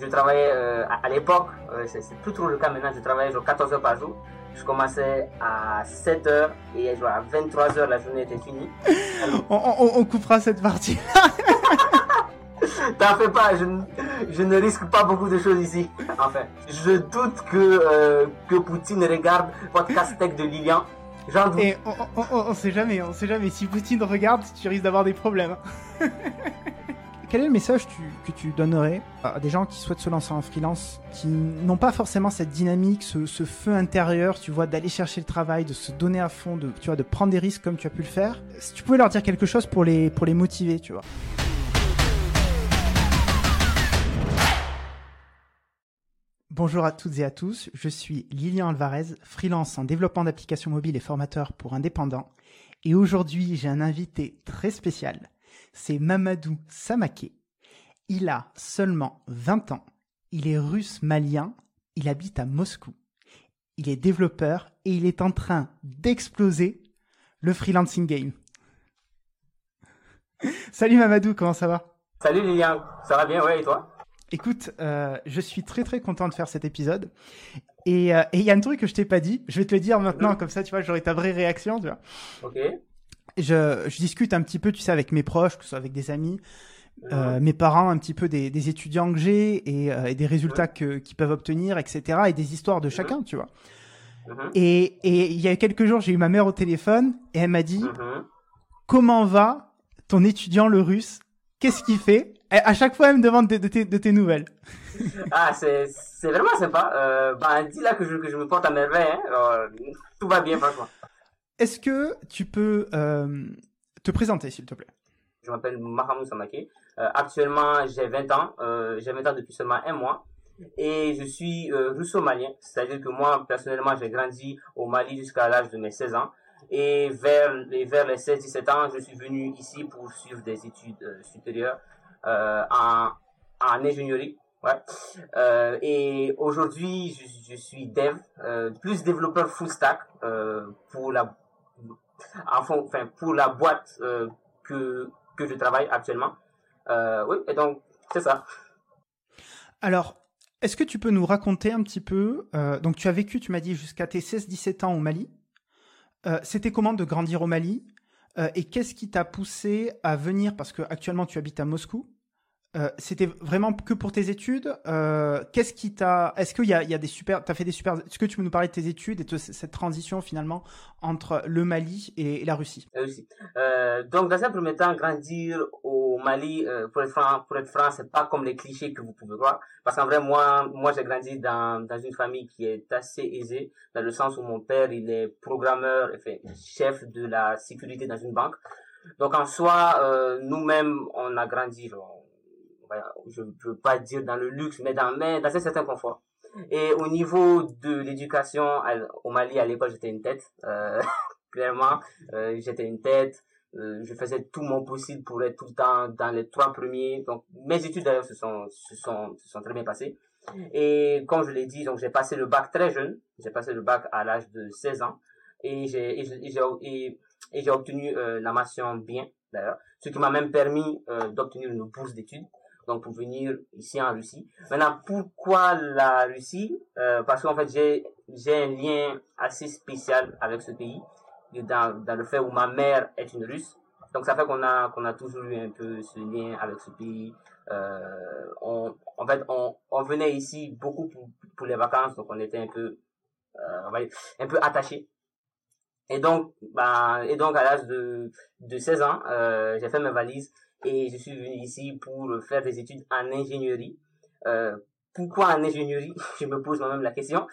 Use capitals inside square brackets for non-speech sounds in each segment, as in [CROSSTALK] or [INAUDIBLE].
Je travaillais à, l'époque, c'est plus trop le cas maintenant, je travaillais genre 14 heures par jour. Je commençais à 7 heures et genre à 23 heures la journée était finie. [LAUGHS] on, coupera cette partie. T'en fais pas, je, ne risque pas beaucoup de choses ici. Enfin, je doute que, euh, que Poutine regarde votre casse-tech de Lilian. J'en doute. Et on, sait jamais, on sait jamais. Si Poutine regarde, tu risques d'avoir des problèmes. [LAUGHS] Quel est le message que tu donnerais à des gens qui souhaitent se lancer en freelance, qui n'ont pas forcément cette dynamique, ce, feu intérieur, tu vois, d'aller chercher le travail, de se donner à fond, de, tu vois, de prendre des risques comme tu as pu le faire? Si tu pouvais leur dire quelque chose pour les, pour les motiver, tu vois. Bonjour à toutes et à tous, je suis Lilian Alvarez, freelance en développement d'applications mobiles et formateur pour indépendants. Et aujourd'hui, j'ai un invité très spécial. C'est Mamadou Samake. Il a seulement 20 ans. Il est russe malien. Il habite à Moscou. Il est développeur et il est en train d'exploser le freelancing game. [LAUGHS] Salut Mamadou, comment ça va? Salut Lilian, ça va bien, ouais, et toi? Écoute, euh, je suis très très content de faire cet épisode. Et euh, il y a un truc que je t'ai pas dit. Je vais te le dire maintenant, comme ça, tu vois, j'aurai ta vraie réaction. Tu vois. Ok. Je, je, discute un petit peu, tu sais, avec mes proches, que ce soit avec des amis, euh, mes parents, un petit peu des, des étudiants que j'ai et, et, des résultats que, qu'ils peuvent obtenir, etc. Et des histoires de chacun, tu vois. Et, et il y a quelques jours, j'ai eu ma mère au téléphone et elle m'a dit Comment va ton étudiant le russe? Qu'est-ce qu'il fait? À chaque fois, elle me demande de, tes, nouvelles. [LAUGHS] ah, c'est, vraiment sympa. Euh, bah, dis là que je, que je me porte à merveille. Hein. tout va bien, franchement. Est-ce que tu peux euh, te présenter, s'il te plaît? Je m'appelle Mahamou Samake. Euh, actuellement, j'ai 20 ans. Euh, j'ai 20 ans depuis seulement un mois. Et je suis russo-malien. C'est-à-dire que moi, personnellement, j'ai grandi au Mali jusqu'à l'âge de mes 16 ans. Et vers, vers les 16-17 ans, je suis venu ici pour suivre des études supérieures. En, en ingénierie. Ouais. Et aujourd'hui, je, suis dev, plus développeur full stack pour la, enfin, pour la boîte euh, que que je travaille actuellement. Euh, oui, et donc c'est ça. Alors, est-ce que tu peux nous raconter un petit peu Donc, tu as vécu, tu m'as dit, jusqu'à tes 16-17 ans au Mali. C'était comment de grandir au Mali? Euh, et qu'est-ce qui t'a poussé à venir? Parce que actuellement tu habites à Moscou. Euh, c'était vraiment que pour tes études. Euh, qu'est-ce qui t'a Est-ce qu'il y y a des super T'as fait des super Est-ce que tu peux nous parler de tes études et de cette transition finalement entre le Mali et, la Russie? Euh, Donc dans un premier temps, grandir au Mali, pour être franc, pour être c'est pas comme les clichés que vous pouvez voir. Parce qu'en vrai, moi, moi, j'ai grandi dans dans une famille qui est assez aisée, dans le sens où mon père, il est programmeur, enfin, chef de la sécurité dans une banque. Donc en soi, nous-mêmes, on a grandi. Je ne veux pas dire dans le luxe, mais dans, mais dans un certain confort. Et au niveau de l'éducation au Mali, à l'époque, j'étais une tête. Euh, [LAUGHS] clairement, euh, j'étais une tête. Euh, je faisais tout mon possible pour être tout le temps dans les trois premiers. Donc, mes études d'ailleurs se sont, se sont, se sont très bien passées. Et comme je l'ai dit, donc j'ai passé le bac très jeune. J'ai passé le bac à l'âge de 16 ans. Et j'ai, et j'ai, obtenu la mention bien d'ailleurs, ce qui m'a même permis d'obtenir une bourse d'études donc pour venir ici en Russie. Maintenant, pourquoi la Russie? Euh, Parce qu'en fait, j'ai un lien assez spécial avec ce pays, dans, dans le fait où ma mère est une Russe. Donc ça fait qu'on a qu'on a toujours eu un peu ce lien avec ce pays. Euh, on, en fait, on, on venait ici beaucoup pour, pour les vacances, donc on était un peu euh, un peu attachés. Et donc, bah, et donc à l'âge de, de 16 ans, euh, j'ai fait mes valises et je suis venu ici pour faire des études en ingénierie. Euh, pourquoi en ingénierie? [LAUGHS] Je me pose moi-même la question.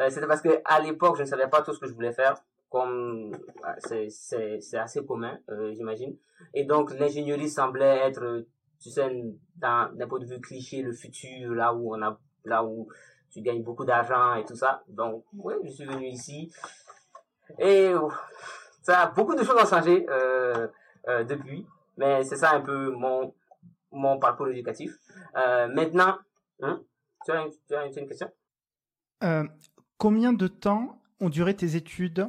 Euh, C'était parce que à l'époque, je ne savais pas tout ce que je voulais faire, comme c'est assez commun, euh, j'imagine. Et donc l'ingénierie semblait être, tu sais, d'un point de vue cliché, le futur, là où on a, là où tu gagnes beaucoup d'argent et tout ça. Donc, oui, je suis venu ici. Et ça, beaucoup de choses ont changé euh, euh, depuis. Mais c'est ça un peu mon, mon parcours éducatif. Euh, maintenant, hein, tu, as une, tu as une question? Euh, Combien de temps ont duré tes études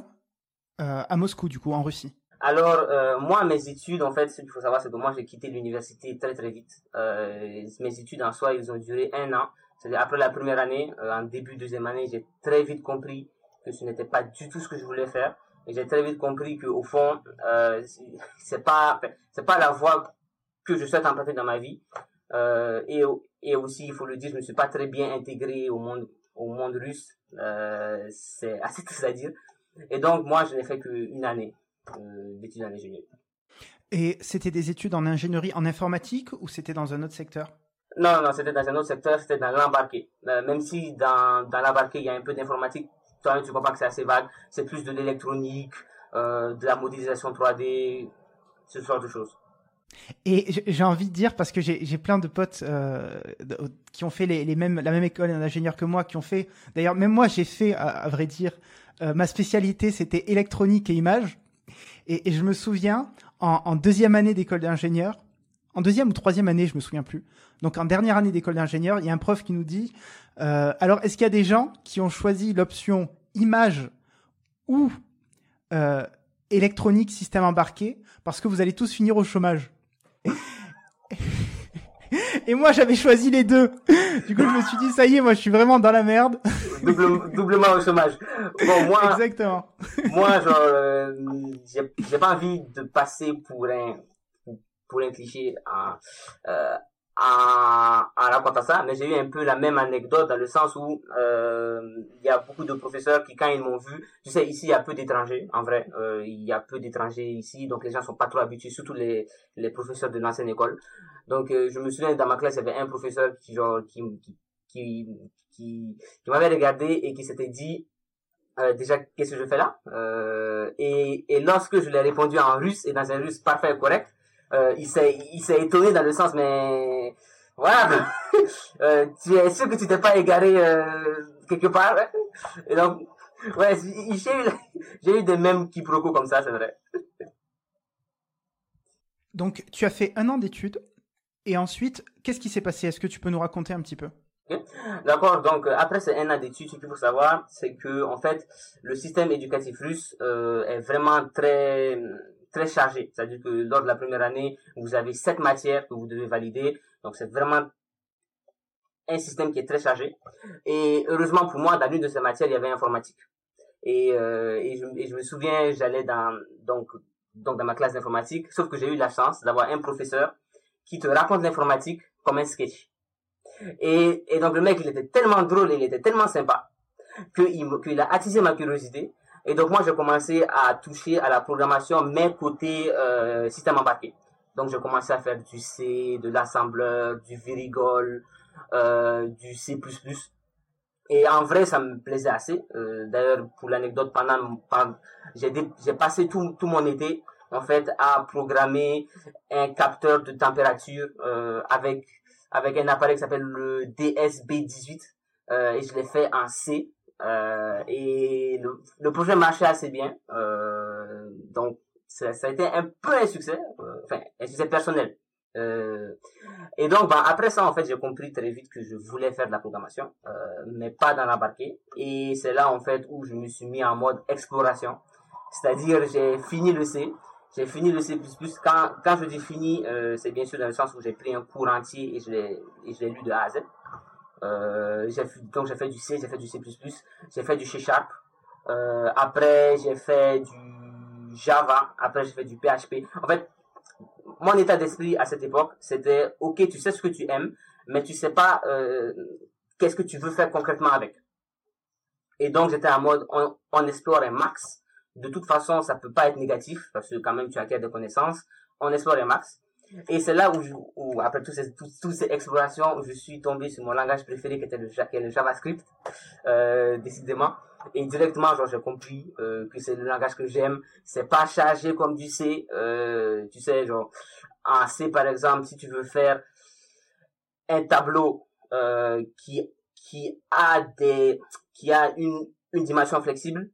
euh, à Moscou, du coup, en Russie? Alors, moi, mes études, en fait, ce qu'il faut savoir, c'est que moi, j'ai quitté l'université très, très vite. Mes études, en soi, ils ont duré un an. C'est-à-dire, après la première année, en début deuxième année, j'ai très vite compris que ce n'était pas du tout ce que je voulais faire. Et j'ai très vite compris que, au fond, euh, [LAUGHS] c'est pas, c'est pas la voie que je souhaite emprunter dans ma vie. Euh, et, et aussi, il faut le dire, je ne suis pas très bien intégré au monde, au monde russe. Euh, c'est [LAUGHS] assez triste à dire. Et donc, moi, je n'ai fait qu'une année euh, d'études en ingénierie. Et c'était des études en ingénierie en informatique ou c'était dans un autre secteur? Non, non, c'était dans un autre secteur, c'était dans l'embarqué. Même si dans, dans l'embarqué, il y a un peu d'informatique, toi tu comprends que c'est assez vague. C'est plus de l'électronique, euh, de la modélisation 3D, ce genre de choses. Et j'ai envie de dire, parce que j'ai plein de potes euh, qui ont fait les, mêmes, la même école d'ingénieur que moi, qui ont fait, d'ailleurs, même moi, j'ai fait, à, vrai dire, euh, ma spécialité, c'était électronique et image. Et, et je me souviens, en, en deuxième année d'école d'ingénieur, en deuxième ou troisième année, je me souviens plus. Donc en dernière année d'école d'ingénieur, il y a un prof qui nous dit, euh, alors est-ce qu'il y a des gens qui ont choisi l'option image ou euh, électronique système embarqué parce que vous allez tous finir au chômage? Et moi, j'avais choisi les deux. Du coup, je me suis dit, ça y est, moi, je suis vraiment dans la merde. Double, doublement au chômage. Bon, moi. Exactement. moi, genre, euh, j'ai pas envie de passer pour un, pour un cliché en, euh, en racontant ça, mais j'ai eu un peu la même anecdote dans le sens où euh, il y a beaucoup de professeurs qui, quand ils m'ont vu, tu sais, ici il y a peu d'étrangers, en vrai, euh, il y a peu d'étrangers ici, donc les gens sont pas trop habitués, surtout les, les professeurs de l'ancienne école. Donc euh, je me souviens dans ma classe, il y avait un professeur qui genre qui qui qui, qui, qui m'avait regardé et qui s'était dit euh, déjà qu'est-ce que je fais là? Euh, et, et lorsque je lui ai répondu en russe et dans un russe parfait et correct euh, il s'est il s'est étonné dans le sens mais voilà. [LAUGHS] Euh, tu es sûr que tu t'es pas égaré euh, quelque part hein? et donc ouais j'ai eu [LAUGHS] j'ai eu des mêmes quiproquos comme ça c'est vrai. Donc tu as fait un an d'études et ensuite qu'est-ce qui s'est passé? Est-ce que tu peux nous raconter un petit peu? D'accord, donc après ces un an d'études, ce qu'il faut savoir, c'est que en fait, le système éducatif russe est vraiment très très chargé. C'est-à-dire que lors de la première année, vous avez sept matières que vous devez valider. Donc c'est vraiment un système qui est très chargé. Et heureusement pour moi, dans l'une de ces matières, il y avait informatique. Et, euh, et, je, me souviens, j'allais dans donc donc dans ma classe d'informatique, sauf que j'ai eu la chance d'avoir un professeur qui te raconte l'informatique comme un sketch. Et, et donc le mec, il était tellement drôle, il était tellement sympa qu'il qu'il a attisé ma curiosité. Et donc moi, j'ai commencé à toucher à la programmation, mais côté euh, système embarqué. Donc j'ai commencé à faire du C, de l'assembleur, du Virigol, euh, du C++. Et en vrai, ça me plaisait assez. Euh, D'ailleurs, pour l'anecdote, pendant, j'ai passé tout, tout mon été en fait à programmer un capteur de température euh, avec avec un appareil qui s'appelle le DSB18 euh, et je l'ai fait en C euh, et le, projet marchait assez bien. Euh, donc ça, a été un peu un succès euh, enfin un succès personnel. Et donc bah, après ça en fait j'ai compris très vite que je voulais faire de la programmation mais pas dans l'embarqué. Et c'est là en fait où je me suis mis en mode exploration. C'est-à-dire j'ai fini le C. J'ai fini le C++. Quand, quand je dis fini, c'est bien sûr dans le sens où j'ai pris un cours entier et je l'ai lu de A à Z. Euh, j'ai donc j'ai fait du C, j'ai fait du C++, j'ai fait du C Sharp. Euh, après, j'ai fait du Java. Après, j'ai fait du PHP. En fait, mon état d'esprit à cette époque, c'était, ok, tu sais ce que tu aimes, mais tu sais pas euh, qu'est-ce que tu veux faire concrètement avec. Et donc, j'étais en mode, on, on explore un max de toute façon, ça peut pas être négatif parce que quand même tu acquiers des connaissances. On explore les max. Et c'est là où, où après toutes ces, toutes, ces explorations, je suis tombé sur mon langage préféré qui était le, qui est le JavaScript, euh, décidément. Et directement, genre, j'ai compris euh, que c'est le langage que j'aime. C'est pas chargé comme du C. Euh, tu sais, genre, en C, par exemple, si tu veux faire un tableau qui qui a des qui a une une dimension flexible,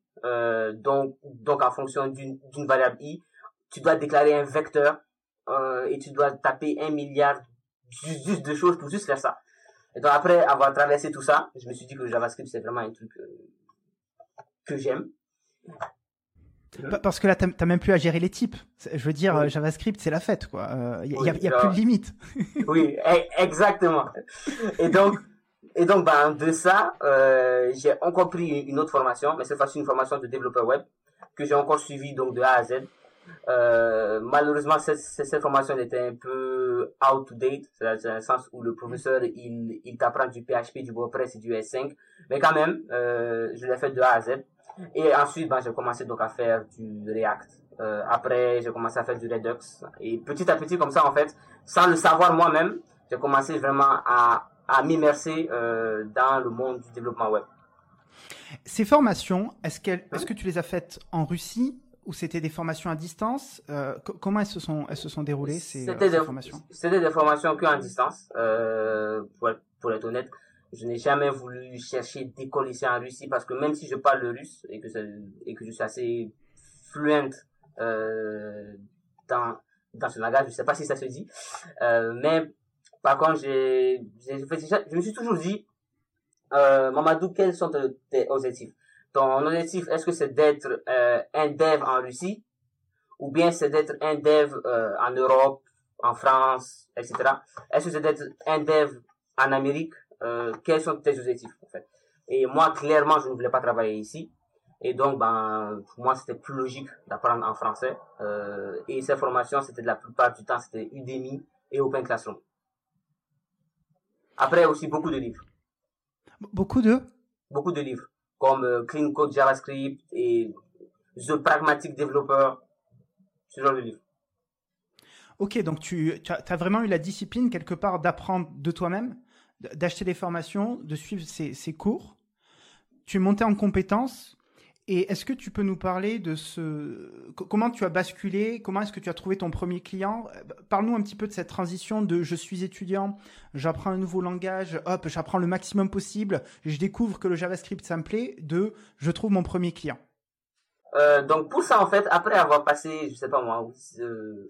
donc, donc en fonction d'une variable i, tu dois déclarer un vecteur euh, et tu dois taper un milliard juste de choses pour juste faire ça. Et donc après avoir traversé tout ça, je me suis dit que le JavaScript c'est vraiment un truc euh, que j'aime. Parce que là, tu n'as même plus à gérer les types. Je veux dire, JavaScript, c'est la fête, quoi. Il n'y a, y a plus de limite. [LAUGHS] oui, e, exactement. Et donc, et donc, ben, de ça, euh, j'ai encore pris une autre formation, mais cette fois-ci une formation de développeur web que j'ai encore suivie donc de A à Z. Euh, malheureusement, cette, cette formation était un peu out to date, c'est dans le sens où le professeur il, il t'apprend du PHP, du WordPress et du S5, mais quand même, euh, je l'ai fait de A à Z. Et ensuite, ben, j'ai commencé donc à faire du React. Euh, après, j'ai commencé à faire du Redux. Et petit à petit, comme ça, en fait, sans le savoir moi-même, j'ai commencé vraiment à, à m'immerser dans le monde du développement web. Ces formations, est-ce, est-ce que tu les as faites en Russie ou c'était des formations à distance euh, Comment elles se sont, elles se sont déroulées ces, des, formations? C'était des formations que en distance. Euh, pour, pour être honnête, je n'ai jamais voulu chercher d'école ici en Russie parce que même si je parle le russe et que, et que je suis assez fluent euh, dans, dans ce langage, je ne sais pas si ça se dit, euh, mais par contre, j'ai, je me suis toujours dit, euh, Mamadou, quels sont tes objectifs? Ton objectif, est-ce que c'est d'être euh, un dev en Russie? Ou bien c'est d'être un dev euh, en Europe, en France, etc. Est-ce que c'est d'être un dev en Amérique? Euh, quels sont tes objectifs en fait? Et moi, clairement, je ne voulais pas travailler ici. Et donc, ben, pour moi, c'était plus logique d'apprendre en français. Euh, et ces formations, c'était de la plupart du temps, c'était Udemy et Open Classroom. Après, aussi beaucoup de livres. Beaucoup de? Beaucoup de livres, comme euh, Clean Code JavaScript et The Pragmatic Developer, ce genre de livres. Ok, donc tu, tu as, vraiment eu la discipline quelque part d'apprendre de toi-même d'acheter des formations, de suivre ces, cours. Tu monté en compétences. Et est-ce que tu peux nous parler de ce comment tu as basculé Comment est-ce que tu as trouvé ton premier client? Parle-nous un petit peu de cette transition de je suis étudiant, j'apprends un nouveau langage, hop, j'apprends le maximum possible, je découvre que le JavaScript ça me plaît, de je trouve mon premier client. Euh, donc pour ça en fait, après avoir passé, je sais pas moi, euh,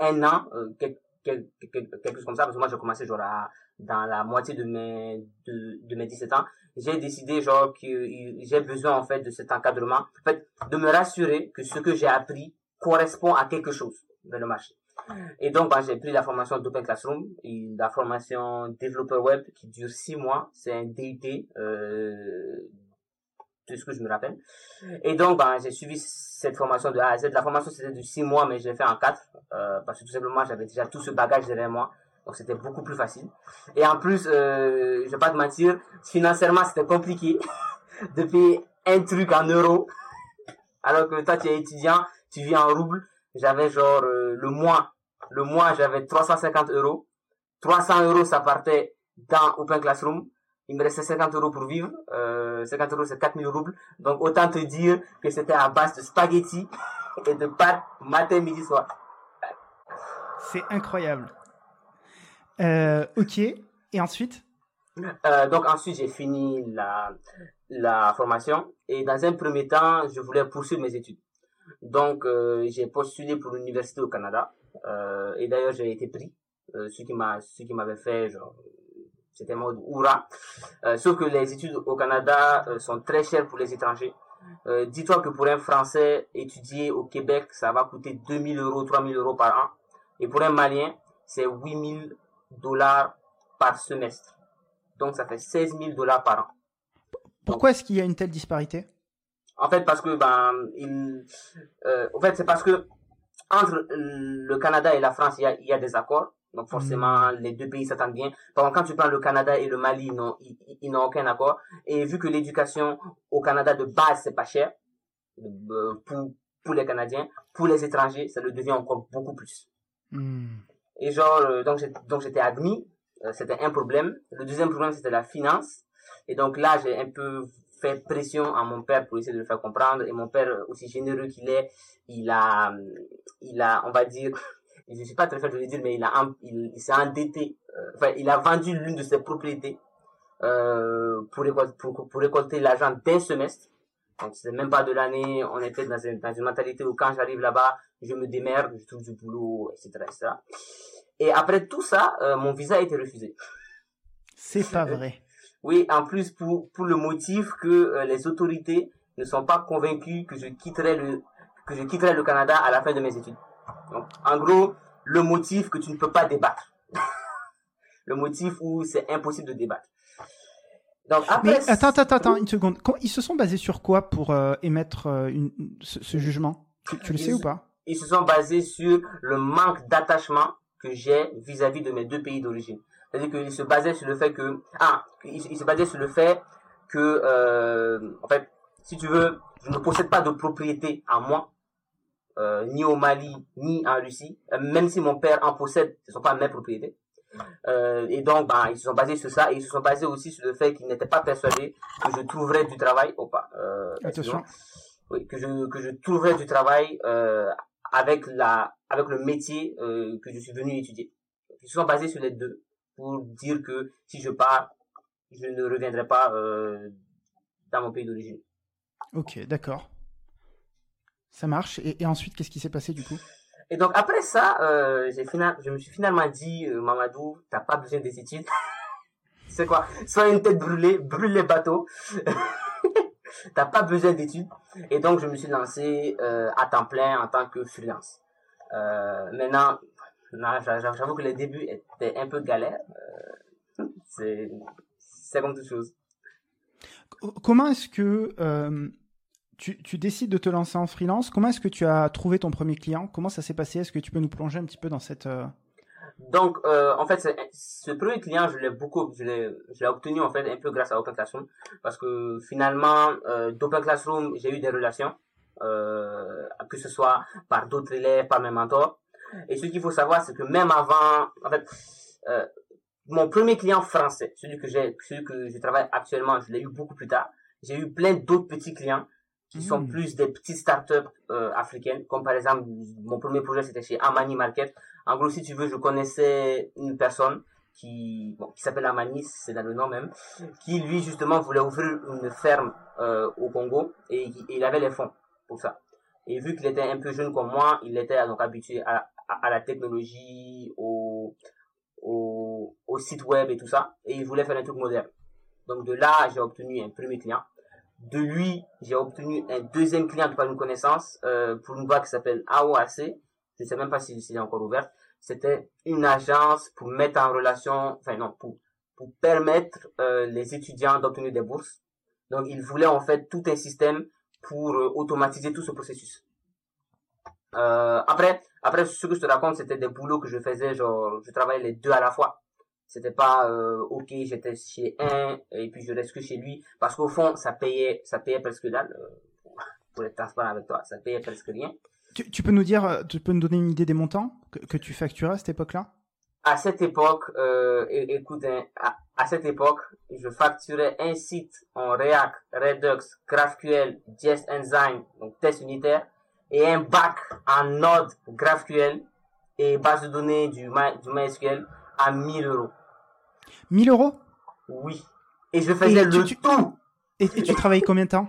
un an, euh, quelque, quelque, chose comme ça, parce que moi j'ai commencé genre à dans la moitié de mes de, de mes 17 ans, j'ai décidé genre que j'ai besoin en fait de cet encadrement, en fait de me rassurer que ce que j'ai appris correspond à quelque chose dans le marché. Et donc bah, j'ai pris la formation d'Open Classroom, et la formation développeur web qui dure six mois, c'est un DUT euh, tout ce que je me rappelle. Et donc, bah, j'ai suivi cette formation de A à Z. La formation, c'était de six mois, mais je l'ai fait en quatre, euh, parce que tout simplement, j'avais déjà tout ce bagage derrière moi. Donc c'était beaucoup plus facile. Et en plus, euh, je vais pas te mentir, financièrement c'était compliqué [LAUGHS] de payer un truc en euros. Alors que toi tu es étudiant, tu vis en rouble. J'avais genre euh, le mois, le mois j'avais 350 euros. 300 euros ça partait dans Open Classroom. Il me restait 50 euros pour vivre. Euh, 50 euros c'est 4000 roubles. Donc autant te dire que c'était à base de spaghettis [LAUGHS] et de pâtes matin, midi, soir. C'est incroyable. Euh, ok. Et ensuite? Euh, Donc ensuite, j'ai fini la, la formation. Et dans un premier temps, je voulais poursuivre mes études. Donc, euh, j'ai postulé pour l'université au Canada. Et d'ailleurs, j'ai été pris. Ce qui m'a, ce qui m'avait fait, genre, c'était mode hurrah. Sauf que les études au Canada sont très chères pour les étrangers. Dis-toi que pour un Français étudier au Québec, ça va coûter 2000 euros, 3000 euros par an. Et pour un Malien, c'est 8000 dollars par semestre. Donc ça fait 16 000 dollars par an. Pourquoi est-ce qu'il y a une telle disparité? En fait, parce que ben, il, euh, en fait, c'est parce que entre le Canada et la France, il y a, il y a des accords. Donc forcément, hmm. les deux pays s'attendent bien. Par contre, quand tu prends le Canada et le Mali, non, ils, n'ont aucun accord. Et vu que l'éducation au Canada de base, c'est pas cher euh, pour, pour les Canadiens, pour les étrangers, ça le devient encore beaucoup plus. Hmm. Et genre, euh, donc, j'étais admis, euh, c'était un problème. Le deuxième problème, c'était la finance. Et donc là, j'ai un peu fait pression à mon père pour essayer de le faire comprendre. Et mon père, aussi généreux qu'il est, il a, il a, on va dire, [LAUGHS] je suis pas très fait de le dire, mais il a, il, s'est endetté. Euh, enfin, il a vendu l'une de ses propriétés euh, pour, récolter, pour, pour récolter l'argent d'un semestre. Donc, c'est même pas de l'année. On était dans une, dans une mentalité où quand j'arrive là-bas, je me démerde, je trouve du boulot, etc., etc. Et après tout ça, euh, mon visa a été refusé. C'est pas vrai. [LAUGHS] oui, en plus pour pour le motif que euh, les autorités ne sont pas convaincus que je quitterai le que je quitterai le Canada à la fin de mes études. Donc, en gros, le motif que tu ne peux pas débattre. [LAUGHS] le motif où c'est impossible de débattre. Donc, après, Mais attends, attends, attends, une seconde. Ils se sont basés sur quoi pour euh, émettre une, ce, jugement? Tu, le sais ou pas? Ils se sont basés sur le manque d'attachement que j'ai vis-à-vis de mes deux pays d'origine. C'est-à-dire qu'ils se basaient sur le fait que... Ah, ils, se basaient sur le fait que, euh, en fait, si tu veux, je ne possède pas de propriété à moi, euh, ni au Mali, ni en Russie, euh, même si mon père en possède, ce ne sont pas mes propriétés. Euh, et donc, ben, ils se sont basés sur ça et ils se sont basés aussi sur le fait qu'ils n'étaient pas persuadés que je trouverais du travail. Oh, pas, Attention. Oui, que je, que je trouverais du travail avec, la, avec le métier euh, que je suis venu étudier. Ils se sont basés sur les deux pour dire que si je pars, je ne reviendrai pas euh, dans mon pays d'origine. Ok, d'accord. Ça marche. Et, et ensuite, qu'est-ce qui s'est passé du coup? Et donc après ça, euh, j'ai final, je me suis finalement dit, euh, Mamadou, t'as pas besoin des études. [LAUGHS] c'est quoi? Sois une tête brûlée, brûle les bateaux. [LAUGHS] t'as pas besoin d'études. Et donc je me suis lancé euh, à temps plein en tant que freelance. Euh, maintenant, j'avoue que les débuts étaient un peu galères. Euh, c'est, comme toute chose. Comment est-ce que euh, tu, décides de te lancer en freelance? Comment est-ce que tu as trouvé ton premier client? Comment ça s'est passé? Est-ce que tu peux nous plonger un petit peu dans cette... Donc, euh, en fait, ce premier client, je l'ai beaucoup, je l'ai obtenu en fait un peu grâce à Open Classroom. Parce que finalement, euh, d'Open Classroom, j'ai eu des relations, euh, que ce soit par d'autres élèves, par mes mentors. Et ce qu'il faut savoir, c'est que même avant, en fait, euh, mon premier client français, celui que j'ai, celui que je travaille actuellement, je l'ai eu beaucoup plus tard. J'ai eu plein d'autres petits clients qui sont hmm. plus des petites startups euh, africaines, comme par exemple mon premier projet c'était chez Amani Market. En gros, si tu veux, je connaissais une personne qui bon, qui s'appelle Amani, c'est dans le nom même, qui lui justement voulait ouvrir une ferme euh, au Congo et, il avait les fonds pour ça. Et vu qu'il était un peu jeune comme moi, il était donc habitué à, à, la technologie, au, au, au site web et tout ça, et il voulait faire un truc moderne. Donc de là, j'ai obtenu un premier client de lui, j'ai obtenu un deuxième client par une connaissance euh, pour une boîte qui s'appelle AOAC. Je sais même pas si c'est encore ouverte. C'était une agence pour mettre en relation, enfin non, pour, pour permettre euh, les étudiants d'obtenir des bourses. Donc, il voulait en fait tout un système pour euh, automatiser tout ce processus. Euh, après, après, ce que je te raconte, c'était des boulots que je faisais, genre, je travaillais les deux à la fois. C'était pas euh, ok, j'étais chez un et puis je reste que chez lui parce qu'au fond ça payait ça payait presque dalle euh, pour être transparent avec toi, ça payait presque rien. Tu, tu, peux nous dire, euh, tu peux nous donner une idée des montants que, que tu facturais à cette époque-là? À cette époque, euh, écoute, hein, à, à, cette époque, je facturais un site en React, Redux, GraphQL, Jest Enzyme, donc test unitaire, et un bac en Node, GraphQL et base de données du, du MySQL à 1000 euros. 1000 euros? Oui. Et je faisais le tout. Et, tu travaillais combien de temps?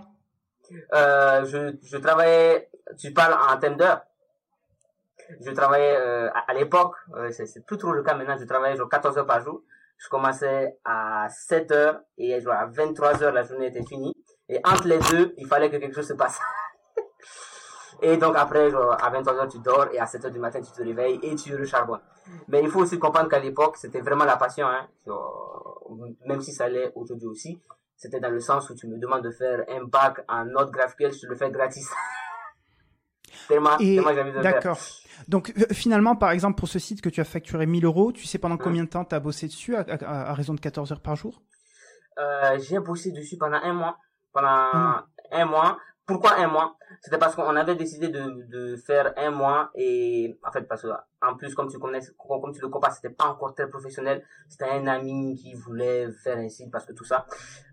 Euh, je, je travaillais, tu parles en termes d'heures. Je travaillais euh, à, l'époque, euh, c'est plus trop le cas maintenant, je travaillais genre 14 heures par jour. Je commençais à 7 heures et genre à 23 heures la journée était finie. Et entre les deux, il fallait que quelque chose se passe. [LAUGHS] Et donc après, genre, à 23h, tu dors et à 7h du matin, tu te réveilles et tu recharbonnes. Mais il faut aussi comprendre qu'à l'époque, c'était vraiment la passion. Hein. même si ça l'est aujourd'hui aussi, c'était dans le sens où tu me demandes de faire un bac en Node GraphQL, je te le fais gratis. [LAUGHS] tellement, tellement j'avais de D'accord. Donc euh, finalement, par exemple, pour ce site que tu as facturé 1000 euros, tu sais pendant hein? combien de temps tu as bossé dessus à, à, raison de 14 heures par jour? Euh, J'ai bossé dessus pendant un mois. Pendant un mois. Pourquoi un mois? C'était parce qu'on avait décidé de, de faire un mois et en fait parce que en plus comme tu connais comme tu le comprends c'était pas encore très professionnel c'était un ami qui voulait faire un site parce que tout ça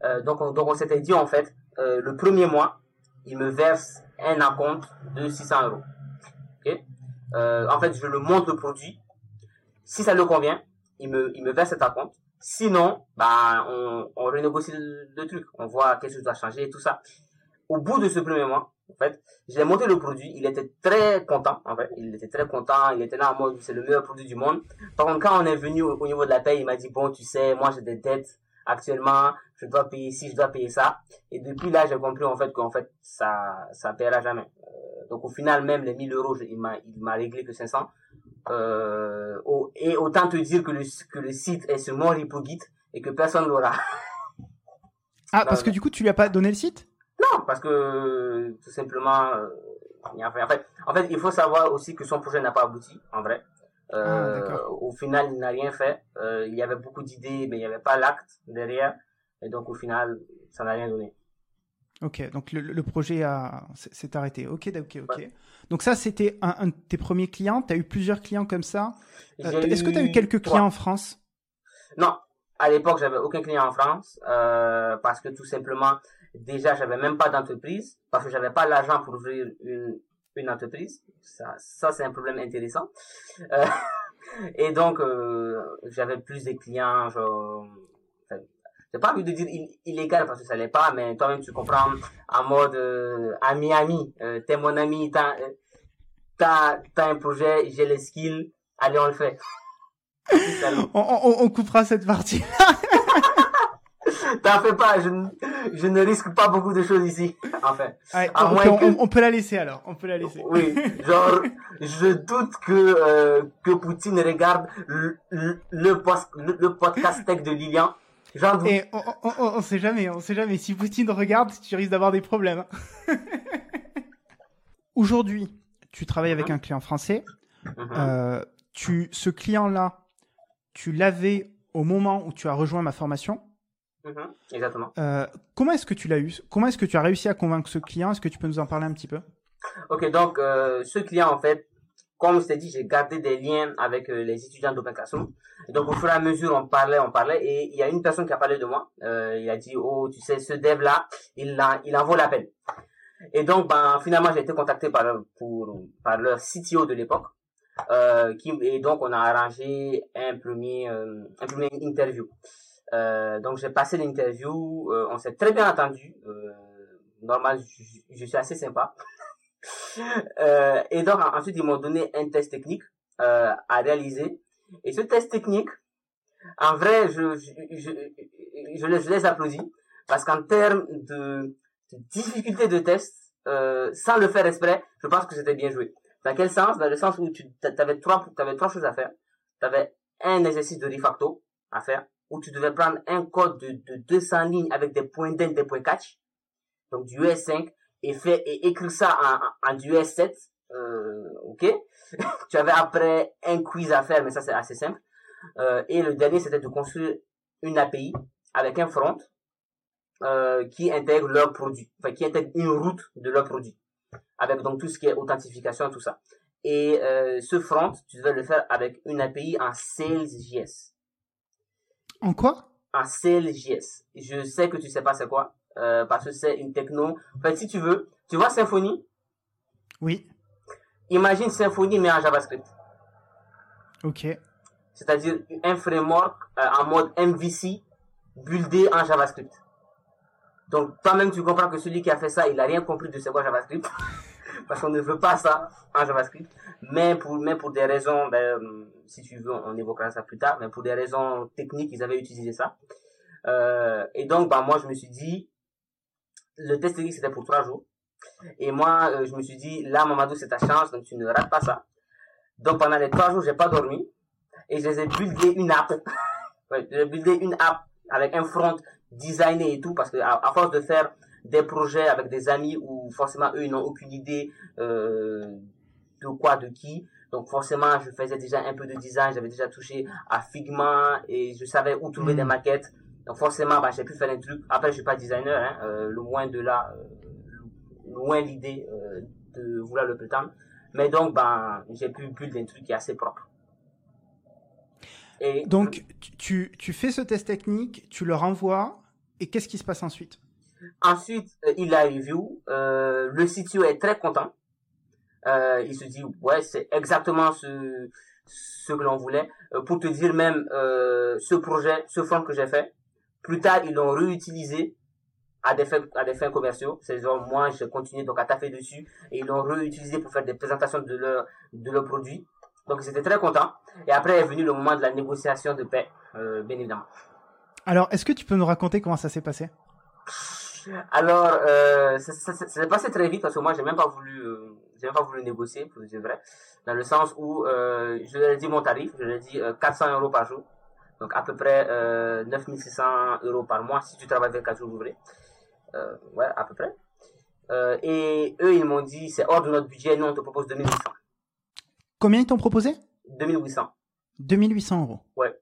euh, donc on, donc on s'était dit en fait euh, le premier mois il me verse un acompte de 600 euros. Euh, en fait je le monte le produit. Si ça le convient il me il me verse cet acompte. Sinon bah on, on renégocie le, truc. On voit quelque chose doit changer et tout ça. Au bout de ce premier mois, en fait, j'ai monté le produit, il était très content, en fait, il était très content, il était là en mode, c'est le meilleur produit du monde. Par contre, quand on est venu au, niveau de la paye, il m'a dit, bon, tu sais, moi j'ai des dettes actuellement, je dois payer ci, je dois payer ça. Et depuis là, j'ai compris en fait qu'en fait, ça, ça paiera jamais. Euh, donc au final, même les 1000 euros, il m'a, il m'a réglé que 500. Euh, et autant te dire que le, que le site est repo Git et que personne l'aura. [LAUGHS] Ah, parce que du coup, tu lui as pas donné le site? Non, parce que tout simplement, euh, en fait, en fait, il faut savoir aussi que son projet n'a pas abouti, en vrai. Euh, ah, au final, il n'a rien fait. Euh, il y avait beaucoup d'idées, mais il n'y avait pas l'acte derrière. Et donc, au final, ça n'a rien donné. Ok, donc le, le projet s'est arrêté. Ok, ok, ok. Donc ça, c'était un, de tes premiers clients? Tu as eu plusieurs clients comme ça? Euh, est-ce que tu as eu quelques clients en France? Non, à l'époque, j'avais aucun client en France euh, parce que tout simplement, déjà, j'avais même pas d'entreprise parce que j'avais pas l'argent pour ouvrir une, une entreprise. Ça, ça c'est un problème intéressant. Euh, [LAUGHS] et donc, euh, j'avais plus de clients, genre, j'ai pas envie de dire illégal parce que ça l'est pas, mais toi-même tu comprends en mode euh, ami ami, euh, t'es mon ami, t'as t'as un projet, j'ai les skills, allez on le fait. [LAUGHS] on, coupera cette partie. T'en fais pas, je, je, ne risque pas beaucoup de choses ici, enfin. on, peut la laisser alors, on peut la laisser. Oui, genre, je doute que euh, que Poutine regarde le, le, le, podcast tech de Lilian et on, on, on, sait jamais, on sait jamais. Si Poutine regarde, tu risques d'avoir des problèmes. [LAUGHS] Aujourd'hui, tu travailles avec un client français. Uh-huh. Euh, tu, ce client-là, tu l'avais au moment où tu as rejoint ma formation. Uh-huh. Exactement. Euh, comment est-ce que tu l'as eu? Comment est-ce que tu as réussi à convaincre ce client? Est-ce que tu peux nous en parler un petit peu? Ok, donc euh, ce client, en fait, comme je t'ai dit, j'ai gardé des liens avec euh, les étudiants d'Open Classroom. donc, au fur et à mesure, on parlait, on parlait, et il y a une personne qui a parlé de moi. Il a dit, oh, tu sais, ce dev-là, il, il en vaut la peine. Et donc, ben, finalement, j'ai été contacté par, pour, par leur CTO de l'époque. Qui, et donc, on a arrangé un premier, un premier interview. Euh, donc, j'ai passé l'interview, euh, on s'est très bien entendu. normal, je, suis assez sympa. [LAUGHS] Euh, et donc ensuite ils m'ont donné un test technique euh, à réaliser. Et ce test technique, en vrai, je, je, je, les, je applaudis parce qu'en termes de, difficulté de test, euh, sans le faire exprès, je pense que c'était bien joué. Dans quel sens? Dans le sens où tu avais trois, avais trois choses à faire. Tu avais un exercice de refacto à faire, où tu devais prendre un code de, de 200 lignes avec des points d'end, des points catch, donc du US5, et fait et écrire ça en, en du S7, euh, ok? [LAUGHS] tu avais après un quiz à faire, mais ça c'est assez simple. Euh, et le dernier c'était de construire une API avec un front euh, qui intègre leur produit, enfin qui intègre une route de leur produit, avec donc tout ce qui est authentification tout ça. Et euh, ce front, tu devais le faire avec une API en Sales.js. En quoi? En Sales.js. Je sais que tu sais pas c'est quoi. Euh, parce que c'est une techno. En fait, si tu veux, tu vois Symfony? Oui. Imagine Symfony mais en JavaScript. Ok. C'est-à-dire un framework euh, en mode MVC buildé en JavaScript. Donc toi-même tu comprends que celui qui a fait ça, il n'a rien compris de ce qu'est JavaScript. [LAUGHS] parce qu'on ne veut pas ça en JavaScript. Mais pour, mais pour des raisons, ben, si tu veux, on évoquera ça plus tard, mais pour des raisons techniques, ils avaient utilisé ça. Euh, et donc, bah, moi, je me suis dit, le test technique c'était pour trois jours. Et moi, euh, je me suis dit, là, Mamadou, c'est ta chance, donc tu ne rates pas ça. Donc pendant les trois jours, j'ai pas dormi. Et je les ai buildé une app. [LAUGHS] j'ai buildé une app avec un front designé et tout, parce que à, force de faire des projets avec des amis où forcément eux, ils n'ont aucune idée euh, de quoi, de qui. Donc forcément, je faisais déjà un peu de design, j'avais déjà touché à Figma et je savais où trouver des hmm. maquettes. Donc forcément, bah, j'ai pu faire un truc. Après, je suis pas designer, hein, euh, loin de là, euh, loin l'idée euh, de vouloir le prétendre. Mais donc, bah, j'ai pu build un truc qui est assez propre. Et donc, tu, tu fais ce test technique, tu le renvoies, et qu'est-ce qui se passe ensuite? Ensuite, euh, il a review. Euh, le CTO est très content. Euh, il se dit, ouais, c'est exactement ce, que l'on voulait. pour te dire même, ce projet, ce front que j'ai fait, plus tard, ils l'ont réutilisé à des fins, à des fins commerciaux. C'est genre, moi, j'ai continué donc à taffer dessus et ils l'ont réutilisé pour faire des présentations de leur, de leurs produits. Donc, ils étaient très contents. Et après est venu le moment de la négociation de paix, bien évidemment. Alors, est-ce que tu peux nous raconter comment ça s'est passé? Alors, euh, ça, ça, ça s'est passé très vite parce que moi, j'ai même pas voulu, euh, j'ai même pas voulu négocier, pour dire vrai, dans le sens où euh, je leur ai dit mon tarif, je leur ai dit euh, 400 euros par jour, donc à peu près euh, 9600 euros par mois si tu travailles 24 jours ouvrés, ouais, à peu près. Et eux, ils m'ont dit, c'est hors de notre budget, nous on te propose 2800. Combien ils t'ont proposé? 2800. 2800 euros. Ouais.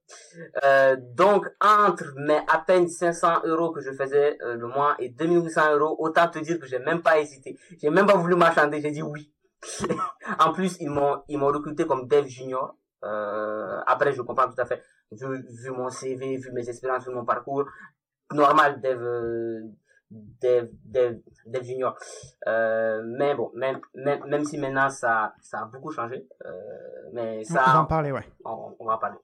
Euh, donc, entre mes à peine 500 euros que je faisais euh, le mois et 2800 euros, autant te dire que j'ai même pas hésité. J'ai même pas voulu marchander, j'ai dit oui. [LAUGHS] en plus, ils m'ont, ils m'ont recruté comme dev junior. Euh, après, je comprends tout à fait. Vu, vu mon CV, vu mes expériences, vu mon parcours, normal dev, euh, dev, dev, dev junior. Euh, mais bon, même, même, même si maintenant ça, ça a beaucoup changé, euh, mais ça, on va en parler, ouais. On, on va en parler.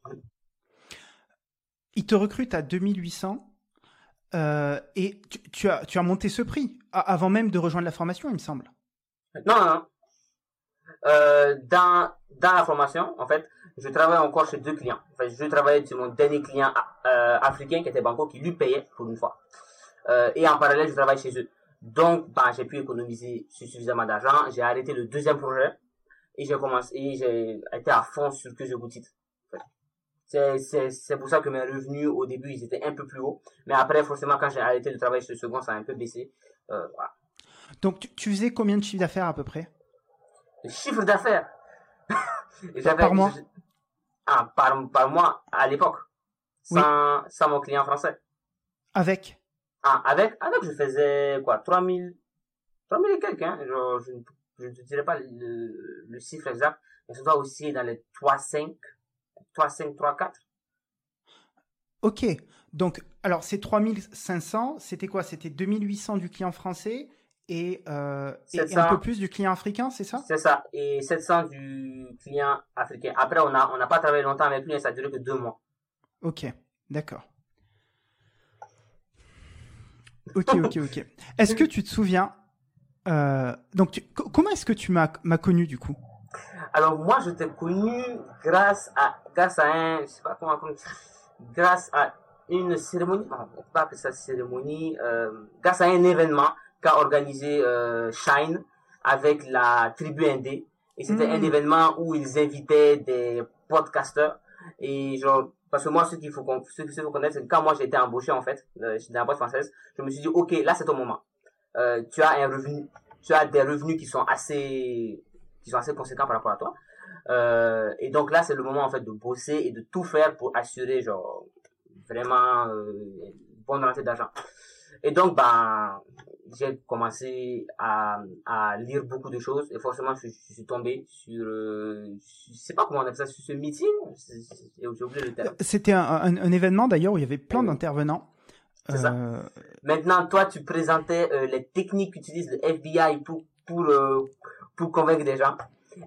Ils te recrutent à 2800 euh, et tu, tu, as, tu as monté ce prix avant même de rejoindre la formation, il me semble. Non, non, non. Dans, dans la formation, en fait, je travaille encore chez deux clients. Enfin, je travaillais sur mon dernier client africain qui était Banco, qui lui payait pour une fois. Euh, et en parallèle, je travaille chez eux. Donc, bah, j'ai pu économiser suffisamment d'argent. J'ai arrêté le deuxième projet et j'ai commencé, et j'ai été à fond sur que je vous titre. C'est pour ça que mes revenus au début ils étaient un peu plus hauts, mais après forcément quand j'ai arrêté de travailler sur le second ça a un peu baissé. Euh, voilà. Donc tu, tu, faisais combien de chiffre d'affaires à peu près? Le chiffre d'affaires? [LAUGHS] Par mois? ah, par, par mois à l'époque, sans, oui. sans mon client français. Avec? Ah, avec, avec, je faisais quoi, 3000, 3000 et quelques, hein. Je, je, je ne te dirais pas le, le chiffre exact, mais ça doit aussi dans les 3, 5, 3, 5, 3, 4. Ok. Donc, alors, ces 3500, c'était quoi? C'était 2800 du client français et, euh, et, un peu plus du client africain, c'est ça? C'est ça. Et 700 du client africain. Après, on n'a on a pas travaillé longtemps avec lui, ça a duré que deux mois. Ok. D'accord. Ok, ok, ok. Est-ce que tu te souviens euh, Donc, tu, comment est-ce que tu m'as connu du coup? Alors moi, je t'ai connu grâce à grâce à un, je sais pas comment, grâce à une cérémonie, on peut pas appeler ça cérémonie, euh, grâce à un événement qu'a organisé euh, Shine avec la tribu indé. Et c'était mmh. un événement où ils invitaient des podcasters et genre parce que moi, ce qu'il faut, connaître, c'est que quand moi j'ai été embauché en fait euh, dans la boîte française, je me suis dit ok, là c'est ton moment. Euh, tu as un revenu, tu as des revenus qui sont assez, qui sont assez conséquents par rapport à toi. Euh, et donc là, c'est le moment en fait de bosser et de tout faire pour assurer genre vraiment euh, une bonne rentrée d'argent. Et donc bah j'ai commencé à, à lire beaucoup de choses. Et forcément je, je suis tombé sur euh, je sais pas comment on appelle ça sur ce meeting. J'ai oublié le terme. C'était un, un, un, événement d'ailleurs où il y avait plein oui. d'intervenants. c'est euh... ça maintenant toi tu présentais euh, les techniques qu'utilise le FBI pour pour euh, pour convaincre des gens.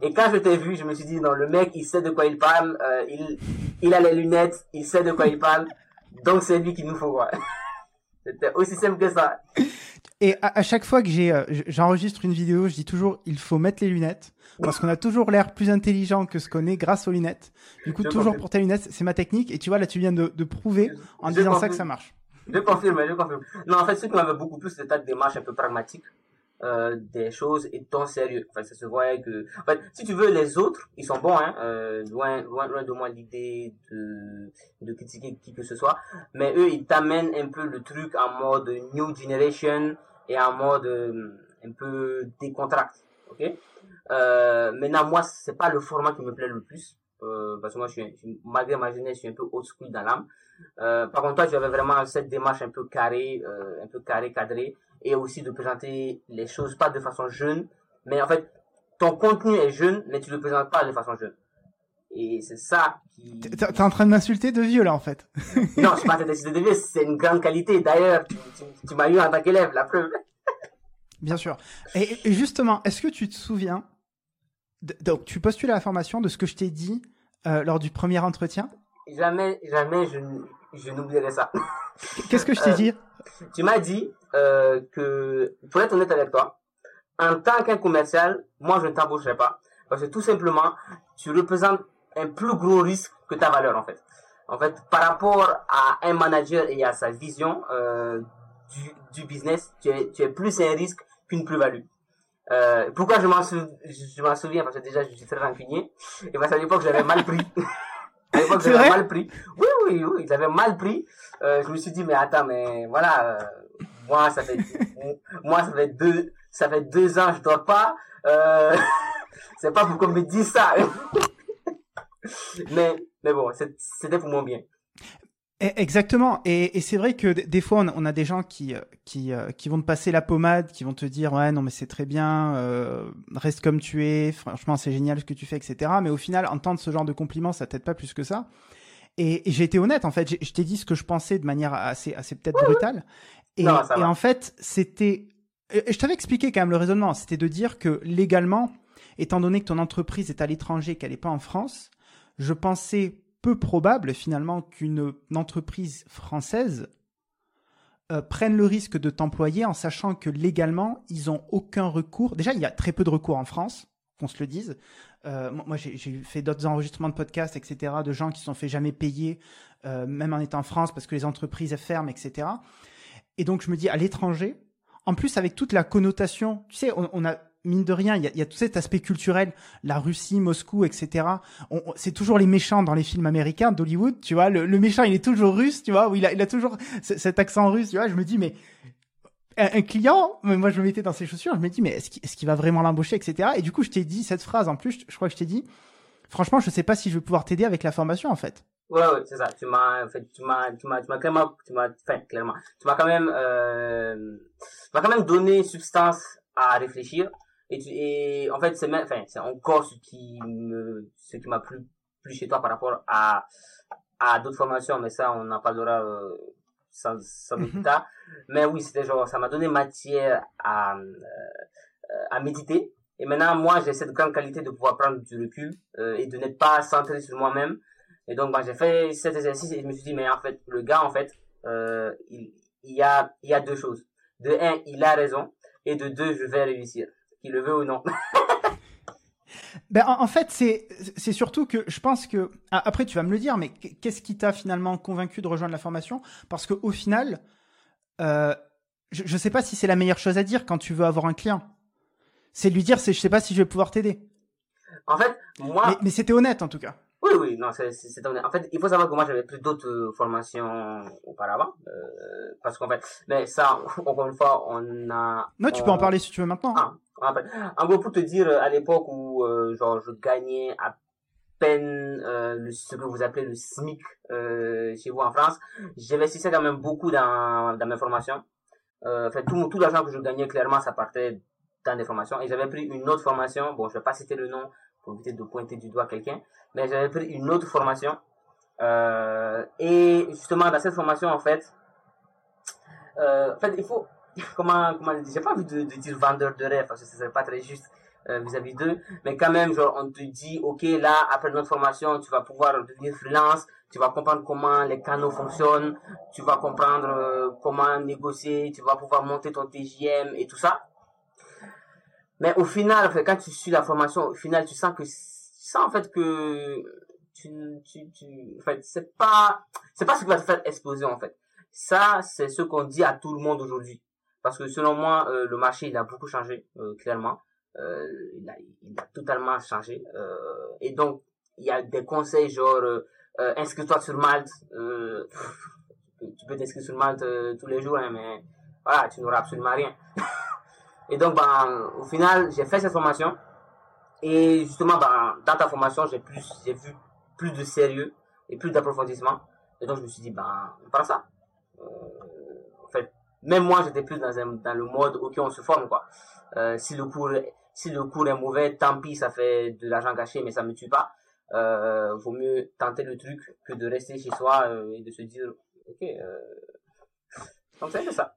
Et quand je t'ai vu je me suis dit non le mec il sait de quoi il parle euh, il il a les lunettes il sait de quoi il parle. Donc c'est lui qu'il nous faut voir c'était aussi simple que ça et à, à, chaque fois que j'ai, euh, j'enregistre une vidéo, je dis toujours, il faut mettre les lunettes. Parce qu'on a toujours l'air plus intelligent que ce qu'on est grâce aux lunettes. Du coup, je toujours pour tes lunettes, c'est ma technique. Et tu vois, là, tu viens de, de prouver en je disant confirme. ça que ça marche. Je confirme, je confirme. Non, en fait, ce qui m'avait beaucoup plus, c'était ta démarche un peu pragmatique. Euh, des choses ton sérieux. Enfin, ça se voyait que, en si tu veux, les autres, ils sont bons, hein, euh, loin, loin, loin de moi l'idée de, de critiquer qui que ce soit, mais eux, ils t'amènent un peu le truc en mode new generation et en mode euh, un peu décontracté, ok? Maintenant, moi, c'est pas le format qui me plaît le plus, parce que moi, je suis, malgré ma jeunesse, je suis un peu old school dans l'âme. Par contre, toi, tu avais vraiment cette démarche un peu carrée, un peu carré, cadré, et aussi de présenter les choses pas de façon jeune, mais en fait, ton contenu est jeune, mais tu le présentes pas de façon jeune. Et c'est ça qui... T'es en train de m'insulter de vieux, là, en fait. [LAUGHS] non, je suis pas en train d'insulter de vieux, c'est une grande qualité. D'ailleurs, tu, tu, tu m'as eu en tant qu'élève, la preuve. [LAUGHS] Bien sûr. Et, et justement, est-ce que tu te souviens, de, donc tu postules à la formation de ce que je t'ai dit euh, lors du premier entretien? Jamais, jamais je, je n'oublierai ça. Qu'est-ce que je t'ai [LAUGHS] euh, dit? Tu m'as dit euh, que, pour être honnête avec toi, en tant qu'un commercial, moi je ne t'embaucherai pas. Parce que tout simplement, tu représentes un plus gros risque que ta valeur en fait. En fait, par rapport à un manager et à sa vision euh, du, du business, tu es, tu es plus un risque qu'une plus-value. Euh, pourquoi je m'en souviens? Parce que déjà je suis très rancunier et parce qu'à l'époque j'avais mal pris [LAUGHS] à l'époque j'avais mal pris oui oui oui j'avais mal pris euh, je me suis dit mais attends mais voilà moi ça fait moi ça fait deux ça fait deux ans je dors pas euh, [LAUGHS] c'est pas pour qu'on me dise ça [LAUGHS] mais mais bon c'était pour mon bien E, exactement. Et, et c'est vrai que des fois, on a des gens qui, euh, qui, euh, qui vont te passer la pommade, qui vont te dire ouais non mais c'est très bien, euh, reste comme tu es, franchement c'est génial ce que tu fais, etc. Mais au final, entendre ce genre de compliments, ça t'aide pas plus que ça. Et, j'ai été honnête en fait, je t'ai dit ce que je pensais de manière assez, assez peut-être brutale. Et, et en fait, c'était, je t'avais expliqué quand même le raisonnement, c'était de dire que légalement, étant donné que ton entreprise est à l'étranger, qu'elle n'est pas en France, je pensais peu probable finalement qu'une entreprise française euh, prenne le risque de t'employer en sachant que légalement, ils ont aucun recours. Déjà, il y a très peu de recours en France, qu'on se le dise. Euh, moi, j'ai fait d'autres enregistrements de podcasts, etc., de gens qui se sont fait jamais payer, euh, même en étant en France, parce que les entreprises ferment, etc. Et donc, je me dis, à l'étranger, en plus, avec toute la connotation, tu sais, on a mine de rien, il y a, tout cet aspect culturel, la Russie, Moscou, etc. c'est toujours les méchants dans les films américains d'Hollywood, tu vois. Le, méchant, il est toujours russe, tu vois, où il a, toujours cet accent russe, tu vois. Je me dis, mais un, client, moi je me mettais dans ses chaussures, je me dis, mais est-ce qu'il va vraiment l'embaucher, etc. Et du coup, je t'ai dit cette phrase en plus, je, crois que je t'ai dit, franchement, je sais pas si je vais pouvoir t'aider avec la formation, en fait. Ouais, ouais, c'est ça. Tu m'as, en fait, tu m'as, tu m'as, tu m'as clairement, tu m'as, enfin, clairement, tu m'as quand même, euh, tu m'as quand même donné substance à réfléchir. Et, en fait, c'est enfin, c'est encore ce qui me, ce qui m'a plu, plus chez toi par rapport à, à d'autres formations, mais ça, on en parlera euh, sans, sans plus mhm. tard. Mais oui, c'était genre, ça m'a donné matière à, euh, à méditer. Et maintenant, moi, j'ai cette grande qualité de pouvoir prendre du recul euh, et de n'être pas centré sur moi-même. Et donc, bah, j'ai fait cet exercice et je me suis dit, mais en fait, le gars, en fait, euh, il, il, y a, il y a deux choses. De un, il a raison. Et de deux, je vais réussir qu'il le veut ou non. [LAUGHS] ben, en, fait, c'est, surtout que je pense que. Ah, après, tu vas me le dire, mais qu'est-ce qui t'a finalement convaincu de rejoindre la formation? Parce qu'au final, euh, je ne sais pas si c'est la meilleure chose à dire quand tu veux avoir un client. C'est lui dire, c'est, je sais pas si je vais pouvoir t'aider. En fait, moi. mais c'était honnête en tout cas. Oui, oui, non, c'est, c'est En fait, il faut savoir que moi, j'avais pris d'autres euh, formations auparavant. Euh, parce qu'en fait, mais ça, [LAUGHS] encore une fois, on a. Non, tu peux en parler si tu veux maintenant. Ah, en, gros, pour te dire, à l'époque où, euh, genre, je gagnais à peine euh, ce que vous appelez le SMIC euh, chez vous en France, j'investissais quand même beaucoup dans, dans mes formations. Euh, en fait, tout, tout l'argent que je gagnais, clairement, ça partait dans des formations. Et j'avais pris une autre formation, bon, je vais pas citer le nom pour éviter de pointer du doigt quelqu'un, mais j'avais pris une autre formation. Euh, et justement, dans cette formation, en fait, euh, en fait, il faut, [LAUGHS] comment, comment j'ai pas envie de, dire vendeur de rêve, parce que ce serait pas très juste euh, vis-à-vis d'eux, mais quand même, genre, on te dit, ok, là, après notre formation, tu vas pouvoir devenir freelance, tu vas comprendre comment les canaux fonctionnent, tu vas comprendre comment négocier, tu vas pouvoir monter ton TJM et tout ça. Mais au final, quand tu suis la formation, au final, tu sens que, sens en fait que tu, tu, tu, en fait, c'est pas, c'est pas ce qui va te faire exploser, en fait. Ça, c'est ce qu'on dit à tout le monde aujourd'hui. Parce que selon moi, euh, le marché, il a beaucoup changé, euh, clairement. Euh, il, a, il, a, totalement changé. Et donc, il y a des conseils genre, inscris-toi sur Malte. tu peux t'inscrire sur Malte tous les jours, hein, mais voilà, tu n'auras absolument rien. [LAUGHS] Et donc, ben, au final, j'ai fait cette formation. Et justement, ben, dans ta formation, j'ai plus, j'ai vu plus de sérieux et plus d'approfondissement. Et donc, je me suis dit, ben, on prend ça. Euh, en fait, même moi, j'étais plus dans, un, dans le mode, ok, on se forme, quoi. Euh, si le cours, si le cours est mauvais, tant pis, ça fait de l'argent gâché, mais ça me tue pas. Euh, vaut mieux tenter le truc que de rester chez soi euh, et de se dire, ok, donc c'est ça.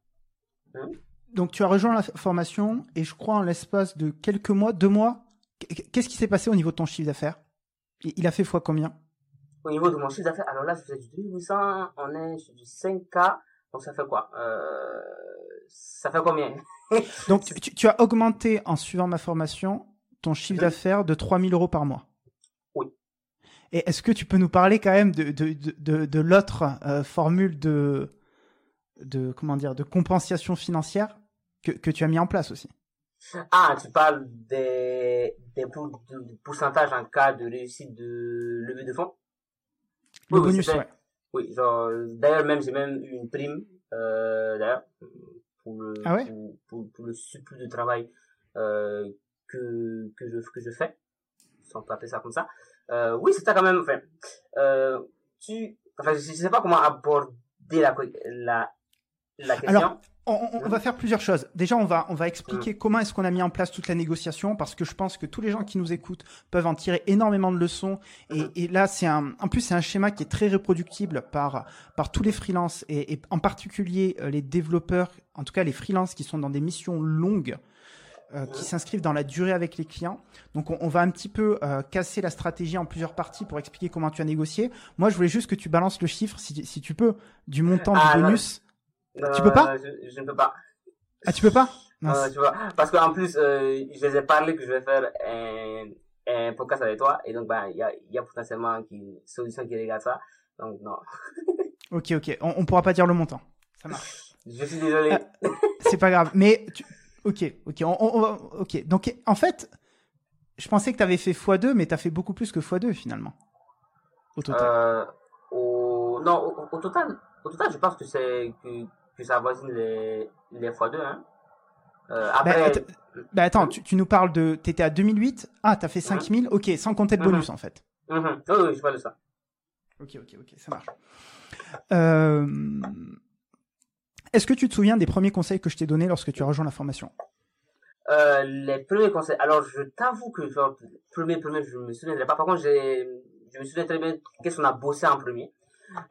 Hein? Donc tu as rejoint la formation et je crois en l'espace de quelques mois, deux mois, qu'est-ce qui s'est passé au niveau de ton chiffre d'affaires? Il a fait fois combien? Au niveau de mon chiffre d'affaires, alors là, je faisais du 2800, on est sur du 5K, donc ça fait quoi? Euh, Ça fait combien? [LAUGHS] Donc tu, tu, as augmenté en suivant ma formation ton chiffre d'affaires de 3000 euros par mois. Oui. Et est-ce que tu peux nous parler quand même de, de, de, de l'autre euh, formule de, de, comment dire, de compensation financière que, que tu as mis en place aussi? Ah, tu parles des, des pourcentages en cas de réussite de levée de fonds? Le bonus, oui, Oui, genre, d'ailleurs, même, j'ai même eu une prime, euh, d'ailleurs, pour le, ah ouais? pour, pour, le surplus de travail euh, que, que, je, que je fais, si on peut appeler ça comme ça. Euh, oui, c'était quand même, enfin, euh, tu, enfin, je, sais pas comment aborder la, la, la question. Alors, on, on, va faire plusieurs choses. Déjà, on va, on va expliquer mmh. comment est-ce qu'on a mis en place toute la négociation, parce que je pense que tous les gens qui nous écoutent peuvent en tirer énormément de leçons. Et, mmh. et là, c'est un, en plus, c'est un schéma qui est très reproductible par, par tous les freelances et, et en particulier euh, les développeurs, en tout cas les freelances qui sont dans des missions longues. Euh, qui s'inscrivent dans la durée avec les clients. Donc on, on va un petit peu euh, casser la stratégie en plusieurs parties pour expliquer comment tu as négocié. Moi, je voulais juste que tu balances le chiffre, si, si tu peux, du montant ah, du bonus. Tu peux pas je, je, ne peux pas. Ah, tu peux pas [LAUGHS] euh, tu vois, Parce qu'en plus, euh, je les ai parlé que je vais faire un, un podcast avec toi, et donc bah, il y, a, y a potentiellement une solution qui regarde ça. Donc non. [LAUGHS] ok, ok. On, on pourra pas dire le montant. Ça marche. Je suis désolé. Euh, [LAUGHS] c'est pas grave. Mais tu, Ok, ok, on, on, va, ok. Donc en fait, je pensais que tu avais fait x2, mais tu as fait beaucoup plus que x2 finalement. Au total. Euh, au, non, au, au, total, au total, je pense que c'est que, que ça avoisine les, les x2. Hein. Euh, après... Bah, bah attends, tu, tu, nous parles de. Tu étais à 2008 Ah, tu as fait 5000 mm -hmm. Ok, sans compter de bonus mm -hmm. en fait. Oui, oui, je parle de ça. Ok, ok, ok, ça marche. Euh, est-ce que tu te souviens des premiers conseils que je t'ai donnés lorsque tu as rejoint la formation? Euh, Les premiers conseils. Alors, je t'avoue que, genre, premier, premier, je me souviens pas. Par contre, je me souviens très bien qu'est-ce qu'on a bossé en premier.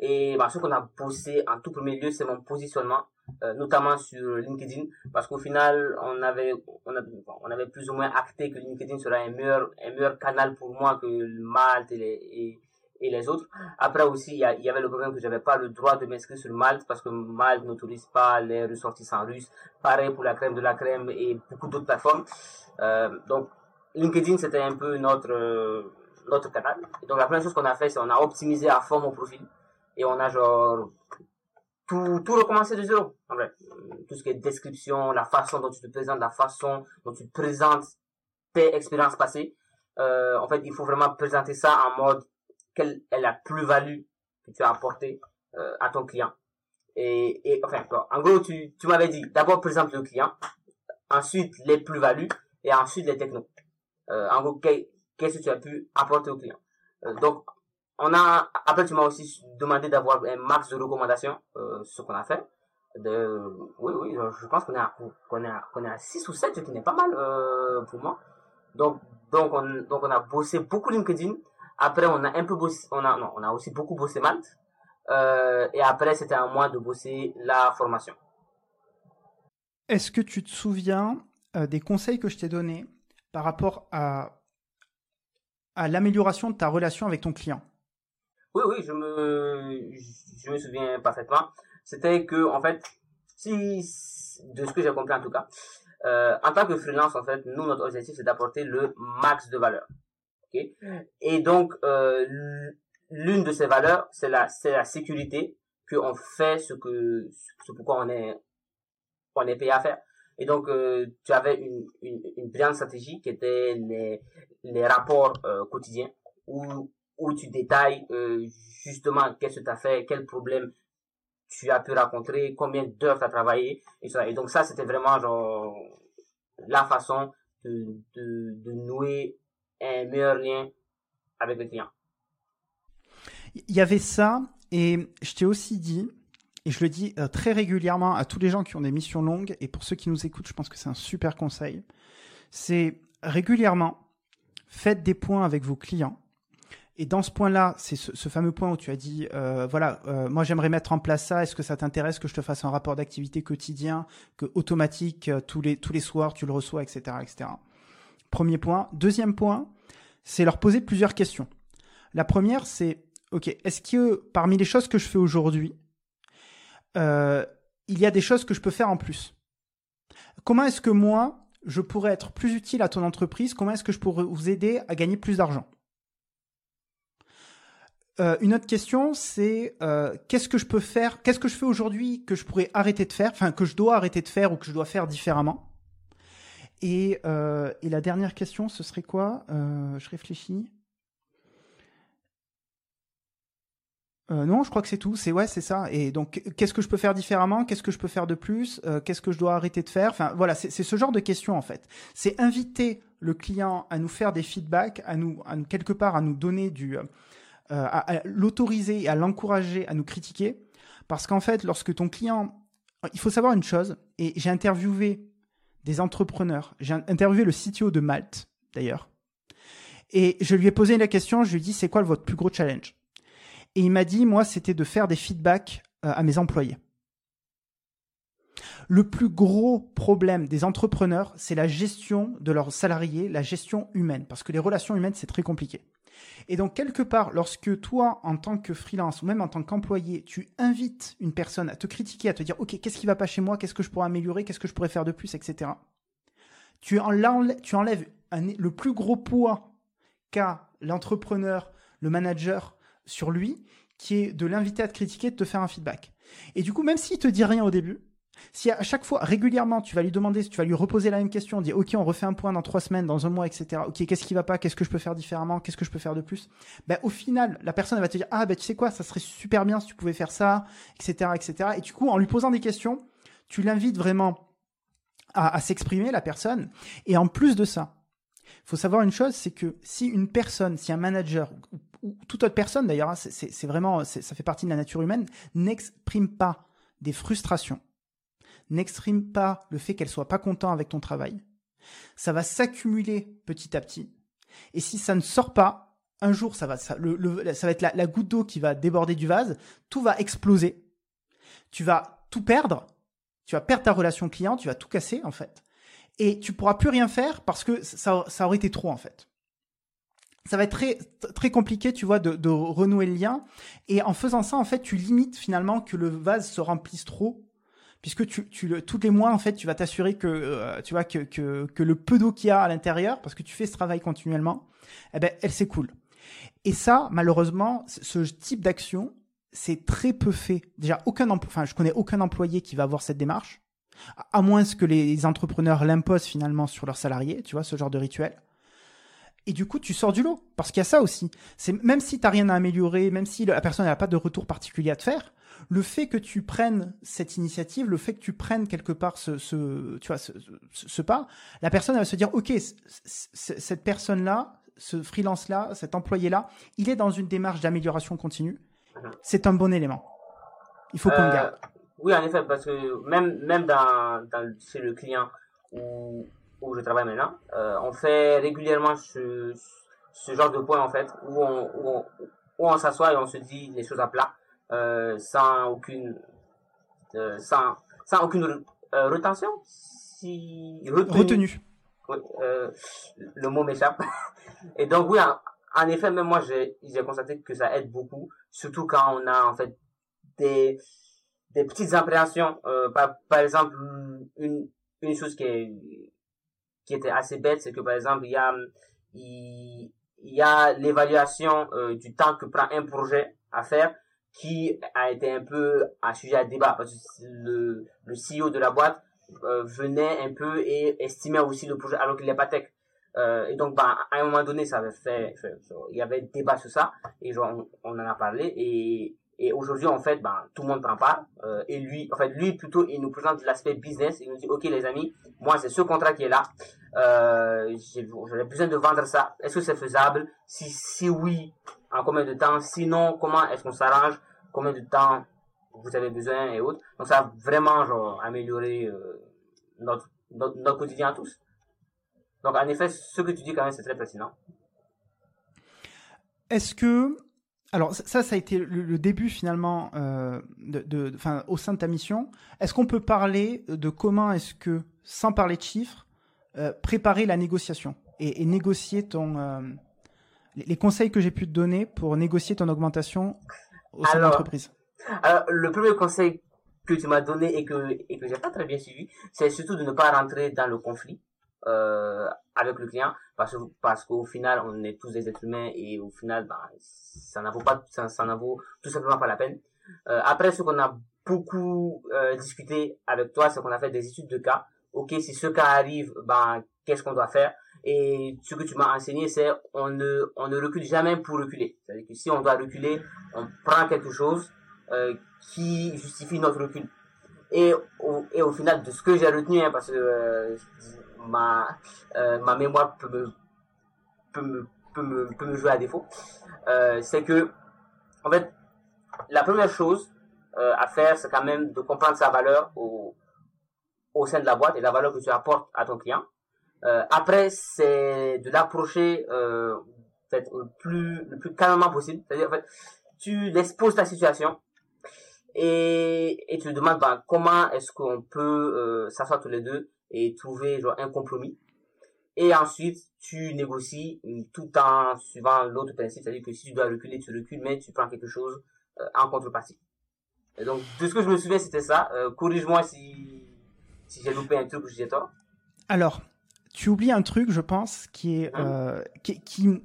Et bah, ce qu'on a bossé en tout premier lieu, c'est mon positionnement, euh, notamment sur LinkedIn, parce qu'au final, on avait, on, avait plus ou moins acté que LinkedIn sera un meilleur, un meilleur canal pour moi que Malte et les, et, les autres. Après aussi, il y, avait le problème que j'avais pas le droit de m'inscrire sur Malte parce que Malte n'autorise pas les ressortissants russes. Pareil pour la crème de la crème et beaucoup d'autres plateformes. Euh, donc, LinkedIn, c'était un peu notre, euh, notre canal. Donc, la première chose qu'on a fait, c'est on a optimisé à fond mon profil et on a genre tout, tout recommencé de zéro. En vrai. Tout ce qui est description, la façon dont tu te présentes, la façon dont tu présentes tes expériences passées. Euh, en fait, il faut vraiment présenter ça en mode quelle est la plus-value que tu as apportée euh, à ton client. Et, et enfin, en gros, tu, tu m'avais dit d'abord présente le client, ensuite les plus-values et ensuite les technos. Euh, en gros, qu'est-ce que tu as pu apporter au client. Euh, donc, on a après tu m'as aussi demandé d'avoir un max de recommandations, euh, ce qu'on a fait. De, oui, oui, je pense qu'on est à, qu'on est qu'on est à 6 ou 7, ce qui n'est pas mal euh, pour moi. Donc, donc on, donc on a bossé beaucoup LinkedIn. Après, on a un peu bossé, on a, non, on a aussi beaucoup bossé Malte. Euh, et après, c'était à moi de bosser la formation. Est-ce que tu te souviens euh, des conseils que je t'ai donnés par rapport à, à l'amélioration de ta relation avec ton client? Oui, oui, je me, je me souviens parfaitement. C'était que, en fait, si, de ce que j'ai compris en tout cas, euh, en tant que freelance, en fait, nous, notre objectif, c'est d'apporter le max de valeur. Okay? Et donc, euh, l'une de ces valeurs, c'est la, c'est la sécurité, qu'on fait ce que, ce pourquoi on est, on est payé à faire. Et donc, euh, tu avais une, une, une brillante stratégie qui était les, les rapports quotidiens où, où tu détailles euh, justement qu'est-ce que tu as fait, quel problème tu as pu rencontrer, combien d'heures tu as travaillé, et, ça. et donc ça, c'était vraiment genre la façon de, de, de nouer un meilleur lien avec le client. Il y avait ça, et je t'ai aussi dit, et je le dis euh, très régulièrement à tous les gens qui ont des missions longues, et pour ceux qui nous écoutent, je pense que c'est un super conseil, c'est régulièrement, faites des points avec vos clients. Et dans ce point-là, c'est ce, ce, fameux point où tu as dit, euh, voilà, euh, moi j'aimerais mettre en place ça. Est-ce que ça t'intéresse que je te fasse un rapport d'activité quotidien, que automatique euh, tous les tous les soirs tu le reçois, etc., etc. Premier point. Deuxième point, c'est leur poser plusieurs questions. La première, c'est, ok, est-ce que parmi les choses que je fais aujourd'hui, euh, il y a des choses que je peux faire en plus? Comment est-ce que moi, je pourrais être plus utile à ton entreprise? Comment est-ce que je pourrais vous aider à gagner plus d'argent? Euh, une autre question, c'est euh, qu'est-ce que je peux faire Qu'est-ce que je fais aujourd'hui que je pourrais arrêter de faire Enfin, que je dois arrêter de faire ou que je dois faire différemment? Et, euh, et la dernière question, ce serait quoi? Je réfléchis. Non, je crois que c'est tout. C'est ouais, c'est ça. Et donc, qu'est-ce que je peux faire différemment? Qu'est-ce que je peux faire de plus? Qu'est-ce que je dois arrêter de faire? Enfin, voilà, c'est ce genre de questions en fait. C'est inviter le client à nous faire des feedbacks, à nous, à nous quelque part, à nous donner du, à, à l'autoriser, et à l'encourager à nous critiquer, parce qu'en fait, lorsque ton client, il faut savoir une chose. Et j'ai interviewé des entrepreneurs. J'ai interviewé le CTO de Malte, d'ailleurs. Et je lui ai posé la question, je lui ai dit, c'est quoi votre plus gros challenge? Et il m'a dit, moi, c'était de faire des feedbacks euh, à mes employés. Le plus gros problème des entrepreneurs, c'est la gestion de leurs salariés, la gestion humaine, parce que les relations humaines, c'est très compliqué. Et donc, quelque part, lorsque toi, en tant que freelance ou même en tant qu'employé, tu invites une personne à te critiquer, à te dire, OK, qu'est-ce qui va pas chez moi, qu'est-ce que je pourrais améliorer, qu'est-ce que je pourrais faire de plus, etc. Tu, enlèves, le plus gros poids qu'a l'entrepreneur, le manager sur lui, qui est de l'inviter à te critiquer, de te faire un feedback. Et du coup, même s'il te dit rien au début, si à chaque fois, régulièrement, tu vas lui demander, tu vas lui reposer la même question, dire, OK, on refait un point dans trois semaines, dans un mois, etc. OK, qu'est-ce qui va pas? Qu'est-ce que je peux faire différemment? Qu'est-ce que je peux faire de plus? Ben, au final, la personne, va te dire, ah, ben, tu sais quoi, ça serait super bien si tu pouvais faire ça, etc., etc. Et du coup, en lui posant des questions, tu l'invites vraiment à, s'exprimer, la personne. Et en plus de ça, faut savoir une chose, c'est que si une personne, si un manager, ou, ou toute autre personne d'ailleurs, hein, c'est vraiment, ça fait partie de la nature humaine, n'exprime pas des frustrations, n'exprime pas le fait qu'elle soit pas content avec ton travail, ça va s'accumuler petit à petit. Et si ça ne sort pas, un jour, ça va, ça, être la, goutte d'eau qui va déborder du vase, tout va exploser. Tu vas tout perdre. Tu vas perdre ta relation client, tu vas tout casser, en fait. Et tu pourras plus rien faire parce que ça, aurait été trop, en fait ça va être très très compliqué, tu vois, de, renouer le lien. Et en faisant ça, en fait, tu limites finalement que le vase se remplisse trop puisque tu, tu le, tous les mois en fait tu vas t'assurer que euh, tu vois que, que, que le peu d'eau qu'il y a à l'intérieur parce que tu fais ce travail continuellement eh ben elle s'écoule. Et ça malheureusement ce type d'action c'est très peu fait. Déjà aucun enfin je connais aucun employé qui va avoir cette démarche à moins que les entrepreneurs l'imposent finalement sur leurs salariés tu vois ce genre de rituel. Et du coup tu sors du lot parce qu'il y a ça aussi. C'est même si tu rien à améliorer même si la personne n'a pas de retour particulier à te faire le fait que tu prennes cette initiative, le fait que tu prennes quelque part ce, ce tu vois, ce, ce, ce, pas, la personne va se dire, ok, cette personne-là, ce freelance-là, cet employé-là, il est dans une démarche d'amélioration continue. C'est un bon élément. Il faut qu'on euh, garde. Oui, en effet, parce que même même dans, dans chez le client où, où je travaille maintenant, euh, on fait régulièrement ce, ce genre de point en fait où on, où on, où on s'assoit et on se dit les choses à plat euh, sans aucune euh, sans, sans aucune euh, retention si retenue, euh, le mot m'échappe. [LAUGHS] Et donc oui en, en effet même moi j'ai j'ai constaté que ça aide beaucoup surtout quand on a en fait des des petites appréhensions. Euh, par, par exemple une une chose qui est qui était assez bête c'est que par exemple il y a il, il y a l'évaluation euh, du temps que prend un projet à faire qui a été un peu un sujet à débat parce que le, CEO de la boîte euh, venait un peu et estimait aussi le projet alors qu'il n'est pas tech. Euh, et donc, bah, à un moment donné, ça avait il y avait débat sur ça et genre, on, en a parlé et, et aujourd'hui, en fait, bah, tout le monde prend part. Euh, et lui, en fait, lui plutôt, il nous présente l'aspect business. Il nous dit, ok les amis, moi c'est ce contrat qui est là. Euh, J'aurais besoin de vendre ça. Est-ce que c'est faisable? Si si oui, en combien de temps Sinon, comment est-ce qu'on s'arrange Combien de temps vous avez besoin et autres. Donc ça a vraiment genre, amélioré euh, notre, notre, quotidien à tous. Donc en effet, ce que tu dis quand même, c'est très pertinent. Est-ce que... Alors ça, ça a été le, début finalement euh, de, au sein de ta mission. Est-ce qu'on peut parler de comment est-ce que, sans parler de chiffres, euh, préparer la négociation et négocier ton... Les conseils que j'ai pu te donner pour négocier ton augmentation au sein de l'entreprise Alors, le premier conseil que tu m'as donné et que, et que j'ai pas très bien suivi, c'est surtout de ne pas rentrer dans le conflit. euh, avec le client parce que parce qu'au final on est tous des êtres humains et au final ben, ça n'en vaut pas ça, ça n'en vaut tout simplement pas la peine euh, après ce qu'on a beaucoup euh, discuté avec toi c'est qu'on a fait des études de cas ok si ce cas arrive ben qu'est-ce qu'on doit faire? Et ce que tu m'as enseigné c'est on ne on ne recule jamais pour reculer c'est à dire que si on doit reculer on prend quelque chose euh, qui justifie notre recul et au, et au final de ce que j'ai retenu hein, parce que euh, ma, euh, ma mémoire peut me, peut me, peut me, peut me jouer à défaut, c'est que, en fait, la première chose à faire, c'est quand même de comprendre sa valeur au, au sein de la boîte et la valeur que tu apportes à ton client. Euh, après, c'est de l'approcher euh, peut-être le plus, calmement possible. C'est-à-dire, en fait, tu l'exposes ta situation et, et tu te demandes ben, comment est-ce qu'on peut euh, s'asseoir tous les deux et trouver genre un compromis. Et ensuite, tu négocies tout en suivant l'autre principe, c'est-à-dire que si tu dois reculer, tu recules, mais tu prends quelque chose en contrepartie. Et donc, de ce que je me souviens, c'était ça. Corrige-moi si, si j'ai loupé un truc ou si j'ai tort. Alors, tu oublies un truc, je pense, qui est... Hein Euh, qui, qui-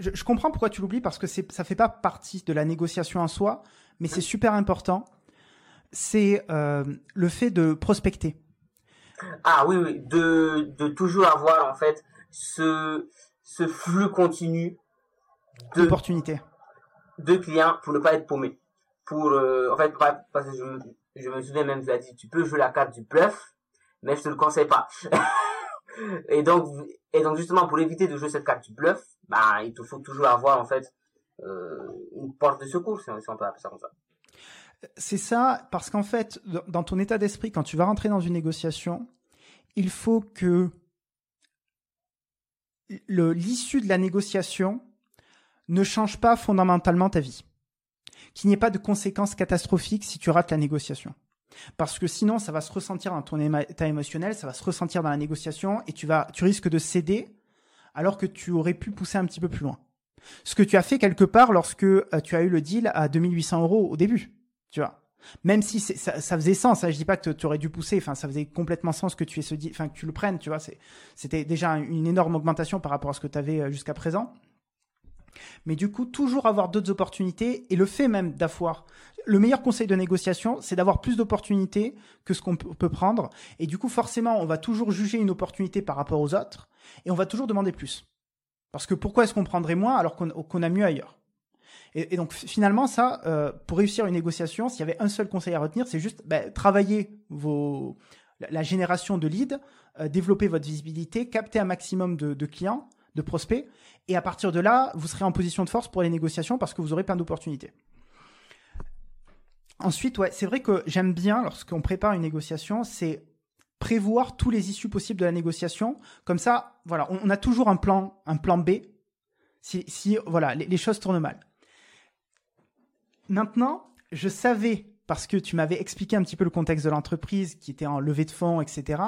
je, je comprends pourquoi tu l'oublies, parce que c'est, ça fait pas partie de la négociation en soi, mais c'est super important. C'est euh, le fait de prospecter. Ah oui, oui, de, de toujours avoir en fait ce, ce flux continu D'opportunités. de clients pour ne pas être paumé. Pour, euh, en fait, parce que je, me- je me souviens même, tu as dit, tu peux jouer la carte du bluff, mais je te le conseille pas. [LAUGHS] et donc, et donc justement, pour éviter de jouer cette carte du bluff, bah, il te faut toujours avoir en fait euh, une porte de secours, si on, peut appeler ça comme ça. C'est ça, parce qu'en fait, dans- ton état d'esprit, quand tu vas rentrer dans une négociation, il faut que l'issue de la négociation ne change pas fondamentalement ta vie. Qu'il n'y ait pas de conséquences catastrophiques si tu rates la négociation. Parce que sinon, ça va se ressentir dans ton état émotionnel, ça va se ressentir dans la négociation et tu vas, tu risques de céder alors que tu aurais pu pousser un petit peu plus loin. Ce que tu as fait quelque part lorsque euh, tu as eu le deal à 2800 euros au début, tu vois. Même si ça, faisait sens, hein, je dis pas que tu aurais dû pousser, enfin ça faisait complètement sens que tu aies ce deal, enfin que tu le prennes, tu vois. C'était déjà une énorme augmentation par rapport à ce que tu avais jusqu'à présent. Mais du coup, toujours avoir d'autres opportunités et le fait même d'avoir le meilleur conseil de négociation, c'est d'avoir plus d'opportunités que ce qu'on peut prendre. Et du coup, forcément, on va toujours juger une opportunité par rapport aux autres et on va toujours demander plus. Parce que pourquoi est-ce qu'on prendrait moins alors qu'on a mieux ailleurs? Et, donc finalement, ça, euh, pour réussir une négociation, s'il y avait un seul conseil à retenir, c'est juste bah, travailler vos, la, génération de leads, euh, développer votre visibilité, capter un maximum de clients, de prospects, et à partir de là, vous serez en position de force pour les négociations parce que vous aurez plein d'opportunités. Ensuite, ouais, c'est vrai que j'aime bien lorsqu'on prépare une négociation, c'est prévoir tous les issues possibles de la négociation. Comme ça, voilà, on, a toujours un plan, B si, si voilà, les choses tournent mal. Maintenant, je savais, parce que tu m'avais expliqué un petit peu le contexte de l'entreprise, qui était en levée de fonds, etc.,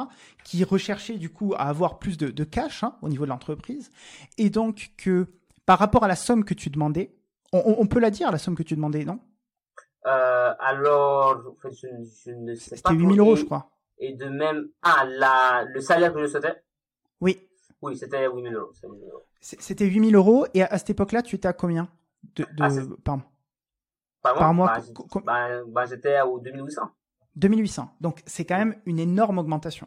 qui recherchait du coup à avoir plus de, de cash hein, au niveau de l'entreprise, et donc que par rapport à la somme que tu demandais, on, peut la dire, la somme que tu demandais, non? Euh, alors, je, ne- je ne sais pas. C'était 8000 trop. euros, je crois. Et de même, ah, la, le salaire que je souhaitais, Oui, oui, c'était 8000 euros. c'était 8000 euros. c'est- c'était 8000 euros, et à, à cette époque-là, tu étais à combien? De, de- Ah, par, mois bah, j'étais- bah, au 2800. 2800. Donc c'est quand même une énorme augmentation.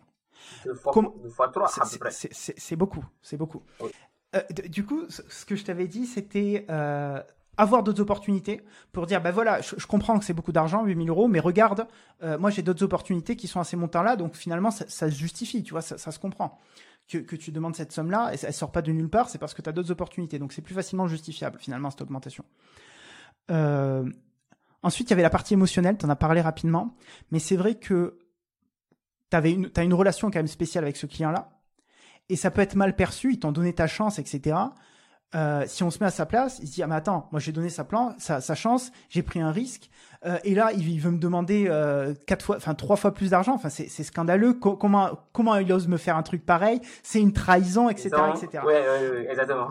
Deux fois, Comment- deux fois trois, à peu c'est- près. C'est beaucoup, c'est beaucoup. Oui. Euh, du coup, ce que je t'avais dit, c'était euh, avoir d'autres opportunités pour dire, ben voilà, je, je comprends que c'est beaucoup d'argent, 8000 euros, mais regarde, euh, moi j'ai d'autres opportunités qui sont à ces montants-là, donc finalement ça, ça se justifie, tu vois, ça, ça se comprend. Que, que tu demandes cette somme-là, et elle sort pas de nulle part, c'est parce que tu as d'autres opportunités, donc c'est plus facilement justifiable finalement cette augmentation. Euh, ensuite, il y avait la partie émotionnelle, tu en as parlé rapidement, mais c'est vrai que tu as une, t'as une relation quand même spéciale avec ce client-là, et ça peut être mal perçu, ils t'ont donné ta chance, etc. Euh, si on se met à sa place, il se dit ah mais attends, moi j'ai donné sa plan, sa, sa chance, j'ai pris un risque, euh, et là il, il veut me demander euh, quatre fois, enfin trois fois plus d'argent, enfin c'est c'est scandaleux. Co- comment comment il ose me faire un truc pareil? C'est une trahison, etc., etc. Ouais, ouais, ouais, exactement.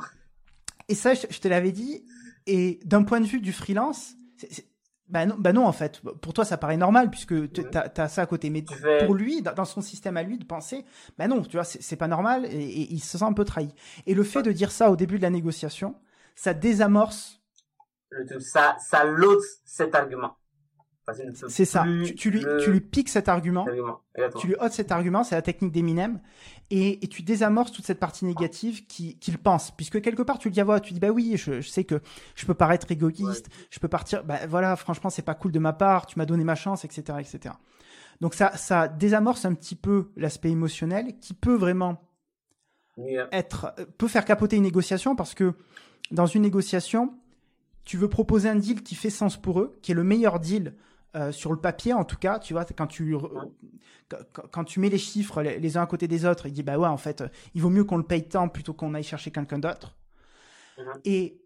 Et ça, je, je te l'avais dit. Et d'un point de vue du freelance, c'est- c'est- Bah non, bah non, en fait. Pour toi, ça paraît normal puisque Mhm. as, ça à côté. Mais pour lui, dans son système à lui, de penser, bah non, tu vois, c'est pas normal et, et il se sent un peu trahi. Et le fait de dire ça au début de la négociation, ça désamorce. Le ça, ça l'ôte cet argument. C'est ça. Tu, tu lui, le- tu lui piques cet argument. Tu lui ôtes cet argument, c'est la technique d'Eminem, et, et tu désamorces toute cette partie négative qui- qu'il pense. Puisque quelque part, tu le dis à voix, tu dis, bah oui, je, je sais que je peux paraître égoïste, je peux partir, bah voilà, franchement, c'est pas cool de ma part, tu m'as donné ma chance, etc., etc. Donc ça, ça désamorce un petit peu l'aspect émotionnel qui peut vraiment être, peut faire capoter une négociation parce que dans une négociation, tu veux proposer un deal qui fait sens pour eux, qui est le meilleur deal euh, sur le papier en tout cas, tu vois, quand tu quand, quand tu mets les chiffres les, les uns à côté des autres, il dit bah ouais en fait, il vaut mieux qu'on le paye tant plutôt qu'on aille chercher quelqu'un d'autre. Mhm. Et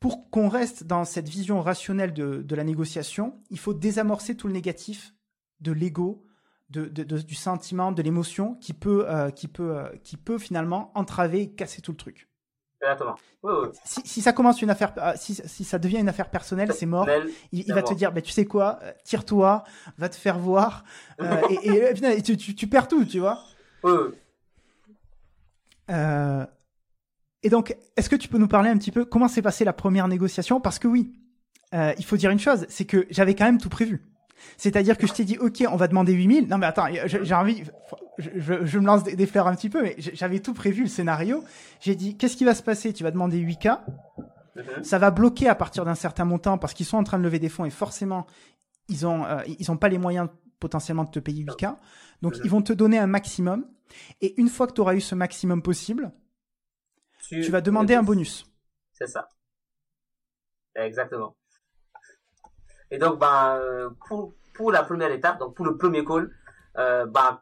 pour qu'on reste dans cette vision rationnelle de, de la négociation, il faut désamorcer tout le négatif de l'ego, de, de- de- du sentiment, de l'émotion qui peut, euh, qui, peut, euh, qui peut finalement entraver et casser tout le truc. Exactement. Oui, oui. Si, si ça commence une affaire, euh, si, si ça devient une affaire personnelle, c'est mort. Il, va te dire, bah, tu sais quoi, euh, tire-toi, va te faire voir, euh, [LAUGHS] et, et, et, putain, tu, tu- tu perds tout, tu vois. Oui. Euh, et donc, est-ce que tu peux nous parler un petit peu comment s'est passée la première négociation? Parce que oui, euh, il faut dire une chose, c'est que j'avais quand même tout prévu. C'est-à-dire que je t'ai dit, ok, on va demander 8000. Non mais attends, j'ai envie, je, je- je me lance des, des fleurs un petit peu, mais j'avais tout prévu, le scénario. J'ai dit, qu'est-ce qui va se passer? Tu vas demander 8K, Mhm. ça va bloquer à partir d'un certain montant parce qu'ils sont en train de lever des fonds et forcément, ils ont, euh, ils ont pas les moyens potentiellement de te payer 8K. Donc, Mhm. ils vont te donner un maximum. Et une fois que tu auras eu ce maximum possible, tu vas demander un bonus. C'est ça. Exactement. Et donc, euh, pour, pour la première étape, donc pour le premier call, ben,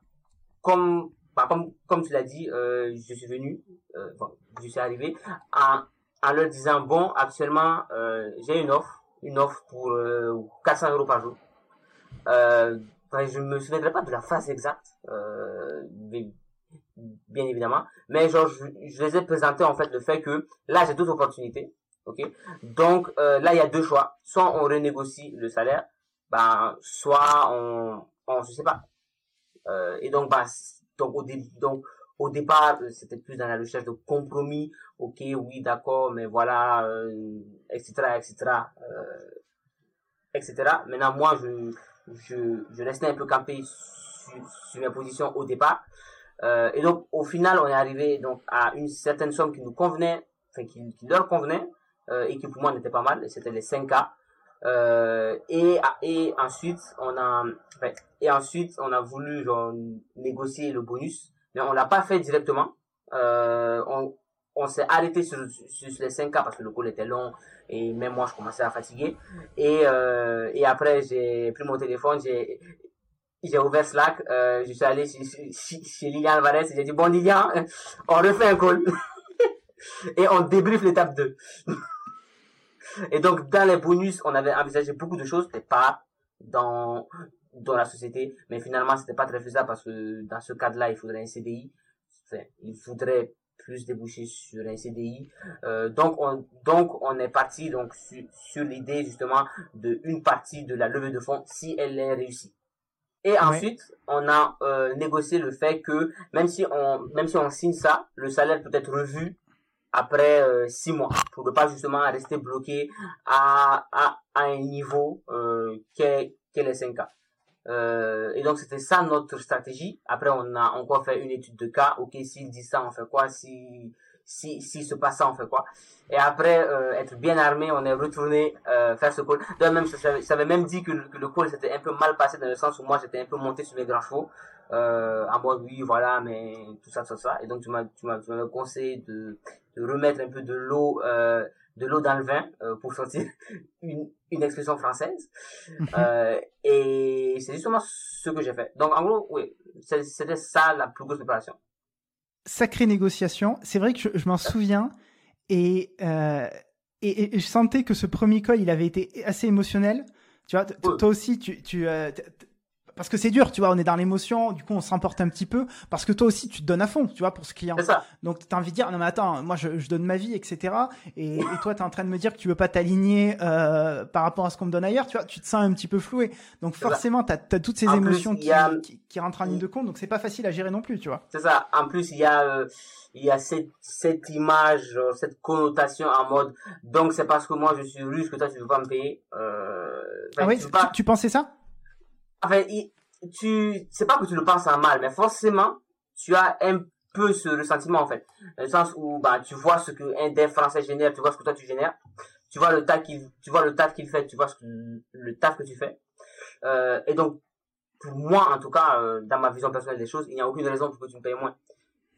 comme, ben, comme, comme tu l'as dit, euh, je suis venu, je suis arrivé en, leur disant, bon, actuellement, j'ai une offre, une offre pour euh, 400 euros par jour. Ben, je me souviendrai pas de la phrase exacte, bien évidemment, mais genre, je, je les ai présenté en fait le fait que là, j'ai d'autres opportunités. Ok. Donc euh, là, il y a deux choix. Soit on renégocie le salaire, ben soit on, on sais pas. Euh, et donc bah donc au dé- donc au départ, euh, c'était plus dans la recherche de compromis. Ok, oui, d'accord, mais voilà, euh, etc., etc., euh, etc. Maintenant, moi, je je je restais un peu campé sur, sur mes positions au départ. Euh, et donc, au final, on est arrivé donc à une certaine somme qui nous convenait, enfin qui, qui leur convenait, et qui pour moi n'était pas mal. C'était les 5K. Euh, et, et ensuite, on a, et ensuite, on a voulu genre, négocier le bonus, mais on l'a pas fait directement. Euh, on, on s'est arrêté sur, sur, les 5K parce que le call était long et même moi je commençais à fatiguer. Et, euh, et après, j'ai pris mon téléphone, j'ai j'ai ouvert Slack, euh, je suis allé chez, chez, chez Lilian Alvarez et j'ai dit, bon Lilian, [LAUGHS] on refait un call. [LAUGHS] et on débriefe l'étape 2. [LAUGHS] et donc, dans les bonus, on avait envisagé beaucoup de choses, peut-être pas dans, dans la société, mais finalement, c'était pas très faisable parce que dans ce cadre-là, il faudrait un CDI. Enfin, il faudrait plus déboucher sur un CDI. Euh, donc, on, donc, on est parti donc sur, sur l'idée justement de une partie de la levée de fonds si elle est réussie. Et ensuite, on a euh, négocié le fait que même si on même si on signe ça, le salaire peut être revu après euh, six mois pour ne pas justement rester bloqué à à, à un niveau euh, qu'est qu'est les 5 k euh, et donc c'était ça notre stratégie. Après on a encore fait une étude de cas. Ok, s'il dit ça, on fait quoi? Si si s'il se passe ça, on fait quoi? Et après euh, être bien armé, on est retourné euh, faire ce call. D'ailleurs même, je savais même dit que, le- que le call s'était un peu mal passé dans le sens où moi j'étais un peu monté sur mes grands chevaux. Euh, en mode oui voilà mais tout ça tout ça et donc tu m'as tu m'as tu m'as conseillé de, de remettre un peu de l'eau euh, de l'eau dans le vin euh, pour sortir [LAUGHS] une, une expression française [LAUGHS] euh, et c'est justement ce que j'ai fait donc en gros oui c'était ça la plus grosse préparation Sacrée négociation. C'est vrai que je, je m'en souviens et, euh, et, je sentais que ce premier call, il avait été assez émotionnel. Tu vois, toi aussi, tu, parce que c'est dur, tu vois, on est dans l'émotion, du coup on s'emporte un petit peu, parce que toi aussi tu te donnes à fond, tu vois, pour ce client. Ça. Donc tu as envie de dire, non mais attends, moi je, je donne ma vie, etc. Et, et toi tu es en train de me dire que tu veux pas t'aligner euh, par rapport à ce qu'on me donne ailleurs, tu vois, tu te sens un petit peu floué. Donc forcément tu as, toutes ces En émotions plus, qui, y a- qui, qui rentrent en ligne de compte, donc c'est pas facile à gérer non plus, tu vois. C'est ça. En plus, il y a, euh, il y a cette, cette image, genre, cette connotation en mode, donc c'est parce que moi je suis russe que toi tu veux pas me payer. Euh, enfin, Ah oui, tu pensais ça? Enfin, il- tu, c'est pas que tu le penses en mal, mais forcément, tu as un peu ce ressentiment, en fait. Dans le sens où, bah, tu vois ce que un dev français génère, tu vois ce que toi tu génères. Tu vois le taf qu'il, tu vois le taf qu'il fait, tu vois ce que, le taf que tu fais. Euh, et donc, pour moi, en tout cas, euh, dans ma vision personnelle des choses, il n'y a aucune raison pour que tu me payes moins.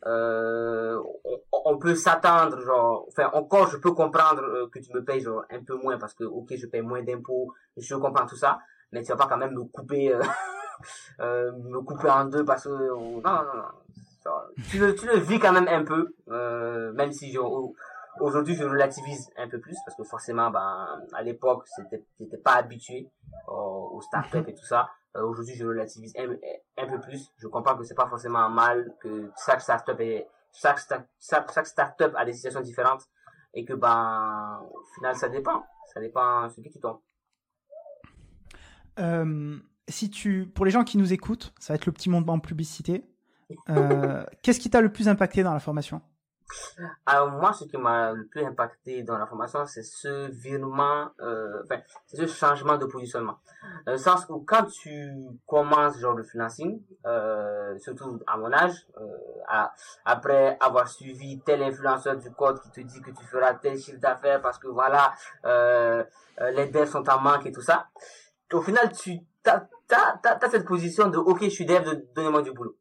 Euh, on, on peut s'attendre, genre, enfin, encore, je peux comprendre euh, que tu me payes, genre, un peu moins parce que, ok, je paye moins d'impôts, je comprends tout ça, mais tu vas pas quand même me couper, euh, [LAUGHS] euh, me couper en deux parce que, non, non, non, non. Tu le, tu le vis quand même un peu, euh, même si au- aujourd'hui je relativise un peu plus parce que forcément, ben, à l'époque, c'était, t'étais pas habitué aux, aux startups et tout ça. Euh, aujourd'hui, je relativise un, un peu plus. Je comprends que c'est pas forcément mal, que chaque startup est, chaque, sta- chaque, chaque startup a des situations différentes et que, ben, au final, ça dépend. Ça dépend ce qui tu tombes. Euh, si tu, pour les gens qui nous écoutent, ça va être le petit monde en publicité. Euh, [LAUGHS] Qu'est-ce qui t'a le plus impacté dans la formation? Alors moi, ce qui m'a le plus impacté dans la formation, c'est ce virement, euh, enfin, c'est ce changement de positionnement. Dans le sens où quand tu commences genre le financing, euh, surtout à mon âge, à- après avoir suivi tel influenceur du code qui te dit que tu feras tel chiffre d'affaires parce que voilà, les devs sont en manque et tout ça. Au final, tu as, t'as, t'as, t'as cette position de ok, je suis dev, de- donnez-moi du boulot.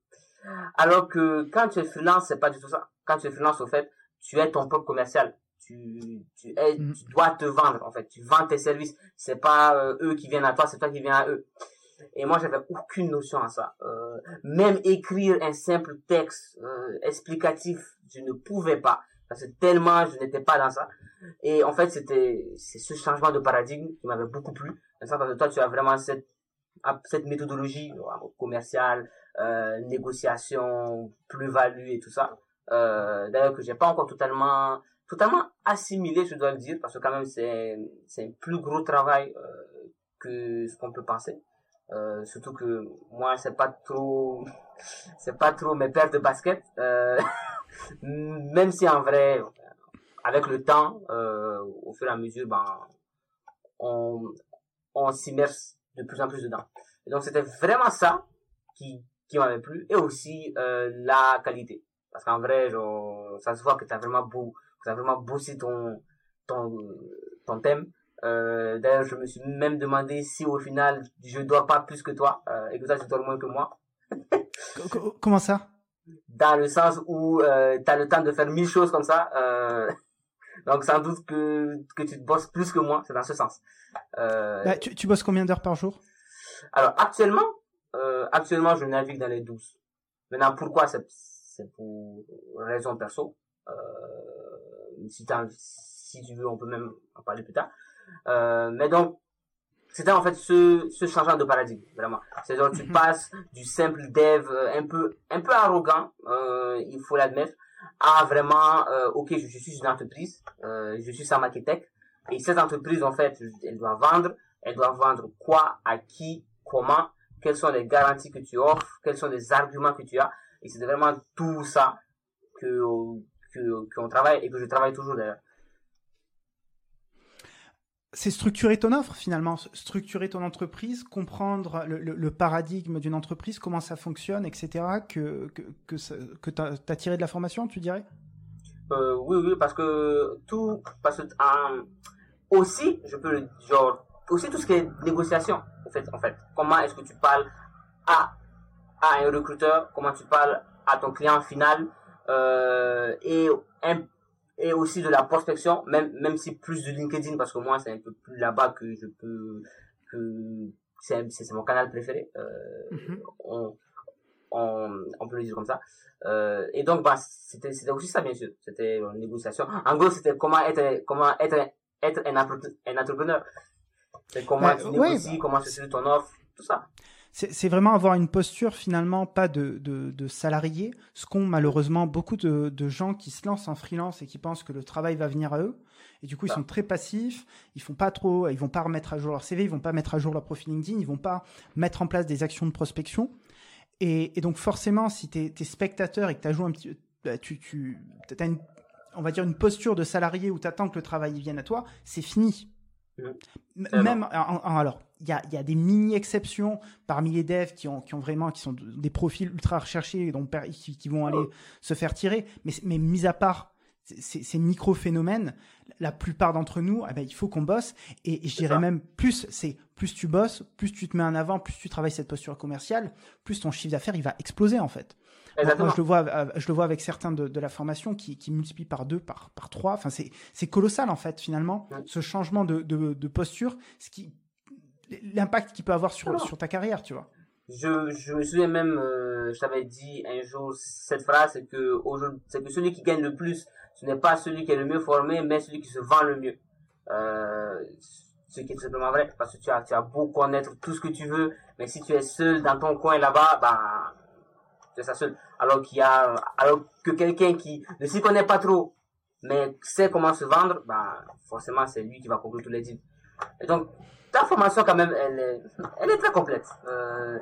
Alors que quand tu es freelance, c'est pas du tout ça. Quand tu es freelance, au fait, tu es ton propre commercial. Tu, tu, es, Mhm. tu dois te vendre, en fait. Tu vends tes services. C'est pas euh, eux qui viennent à toi, c'est toi qui viens à eux. Et moi, j'avais aucune notion à ça. Euh, même écrire un simple texte euh, explicatif, je ne pouvais pas. Parce que tellement je n'étais pas dans ça. Et en fait, c'était c'est ce changement de paradigme qui m'avait beaucoup plu. Sens que toi, tu as vraiment cette, cette méthodologie euh, commerciale, euh, négociation, plus-value et tout ça. Euh, D'ailleurs, que j'ai pas encore totalement, totalement assimilé, je dois le dire, parce que quand même, c'est un plus gros travail euh, que ce qu'on peut penser. Euh, surtout que moi, c'est pas trop, [LAUGHS] c'est pas trop mes paires de baskets. Euh, [LAUGHS] même si en vrai, avec le temps, euh, au fur et à mesure, ben, on, on s'immerse de plus en plus dedans. Et donc c'était vraiment ça qui, qui m'avait plu et aussi euh, la qualité. Parce qu'en vrai, genre, ça se voit que tu as vraiment beau, que t'as vraiment bossé ton, ton, ton thème. Euh, D'ailleurs, je me suis même demandé si au final je dors pas plus que toi euh, et que toi tu dors moins que moi. [LAUGHS] Co- co- Comment ça? Dans le sens où euh, tu as le temps de faire mille choses comme ça. Donc sans doute que, que tu bosses plus que moi, c'est dans ce sens. Euh, Bah, tu, tu bosses combien d'heures par jour? Alors actuellement, euh, actuellement je navigue dans les 12. Maintenant pourquoi? C'est c'est pour raison perso. Euh, si, si tu veux, on peut même en parler plus tard. Euh, mais donc c'était en fait ce, ce changement de paradigme vraiment. C'est genre tu [LAUGHS] passes du simple dev un peu un peu arrogant, euh, il faut l'admettre, à vraiment euh, ok je, suis une entreprise, euh, je suis Sam Architect et cette entreprise en fait elle doit vendre, elle doit vendre quoi, à qui, comment, quelles sont les garanties que tu offres, quels sont les arguments que tu as et c'est vraiment tout ça que qu'on travaille et que je travaille toujours d'ailleurs. C'est structurer ton offre finalement, structurer ton entreprise, comprendre le, paradigme d'une entreprise, comment ça fonctionne, etc. Que, que, que tu as, tiré de la formation, tu dirais? Euh, oui, oui, parce que tout, parce que euh, aussi, je peux le genre, aussi tout ce qui est négociation, en fait, en fait, comment est-ce que tu parles à à un recruteur, comment tu parles à ton client final, euh, et un- et aussi de la prospection, même même si plus de LinkedIn, parce que moi c'est un peu plus là-bas que je peux que c'est mon canal préféré. Euh, Mhm. on, on, on peut le dire comme ça. Euh, et donc, bah, c'était, c'était aussi ça, bien sûr. C'était une négociation. En gros, c'était comment être, comment être, être un, un entrepreneur. C'est comment Bah, tu ouais, négocies, bah, comment tu ton offre, tout ça. C'est vraiment avoir une posture finalement pas de, de, de salarié, ce qu'ont malheureusement beaucoup de, de, gens qui se lancent en freelance et qui pensent que le travail va venir à eux. Et du coup, ils sont très passifs, ils font pas trop, ils vont pas remettre à jour leur CV, ils vont pas mettre à jour leur profil LinkedIn, ils vont pas mettre en place des actions de prospection. Et, et donc forcément, si tu es, spectateur et que as joué un petit, bah, tu, tu as une, on va dire une posture de salarié où tu attends que le travail vienne à toi, c'est fini. Même alors, il y a, y a, des mini exceptions parmi les devs qui ont, qui ont vraiment qui sont des profils ultra recherchés et donc qui, qui vont aller oh. se faire tirer. Mais, mais mis à part ces, ces micro phénomènes, la plupart d'entre nous, eh ben, il faut qu'on bosse. Et, je dirais même plus, c'est plus tu bosses, plus tu te mets en avant, plus tu travailles cette posture commerciale, plus ton chiffre d'affaires il va exploser en fait. Moi, je le vois, je le vois avec certains de, de la formation qui, qui, multiplient par deux, par, par trois. Enfin, c'est colossal en fait finalement ce changement de, de, de, posture, ce qui l'impact qu'il peut avoir sur, sur ta carrière, tu vois. Je, je me souviens même, euh, je t'avais dit un jour cette phrase, c'est que, c'est que celui qui gagne le plus, ce n'est pas celui qui est le mieux formé, mais celui qui se vend le mieux. Euh, ce qui est tout simplement vrai, parce que tu as, tu as beau connaître tout ce que tu veux, mais si tu es seul dans ton coin là-bas, bah, es ça seul. Alors qu'il y a, alors que quelqu'un qui ne s'y connaît pas trop, mais sait comment se vendre, bah, forcément, c'est lui qui va conclure tous les deals. Et donc, ta formation, quand même, elle est, elle est très complète. Euh,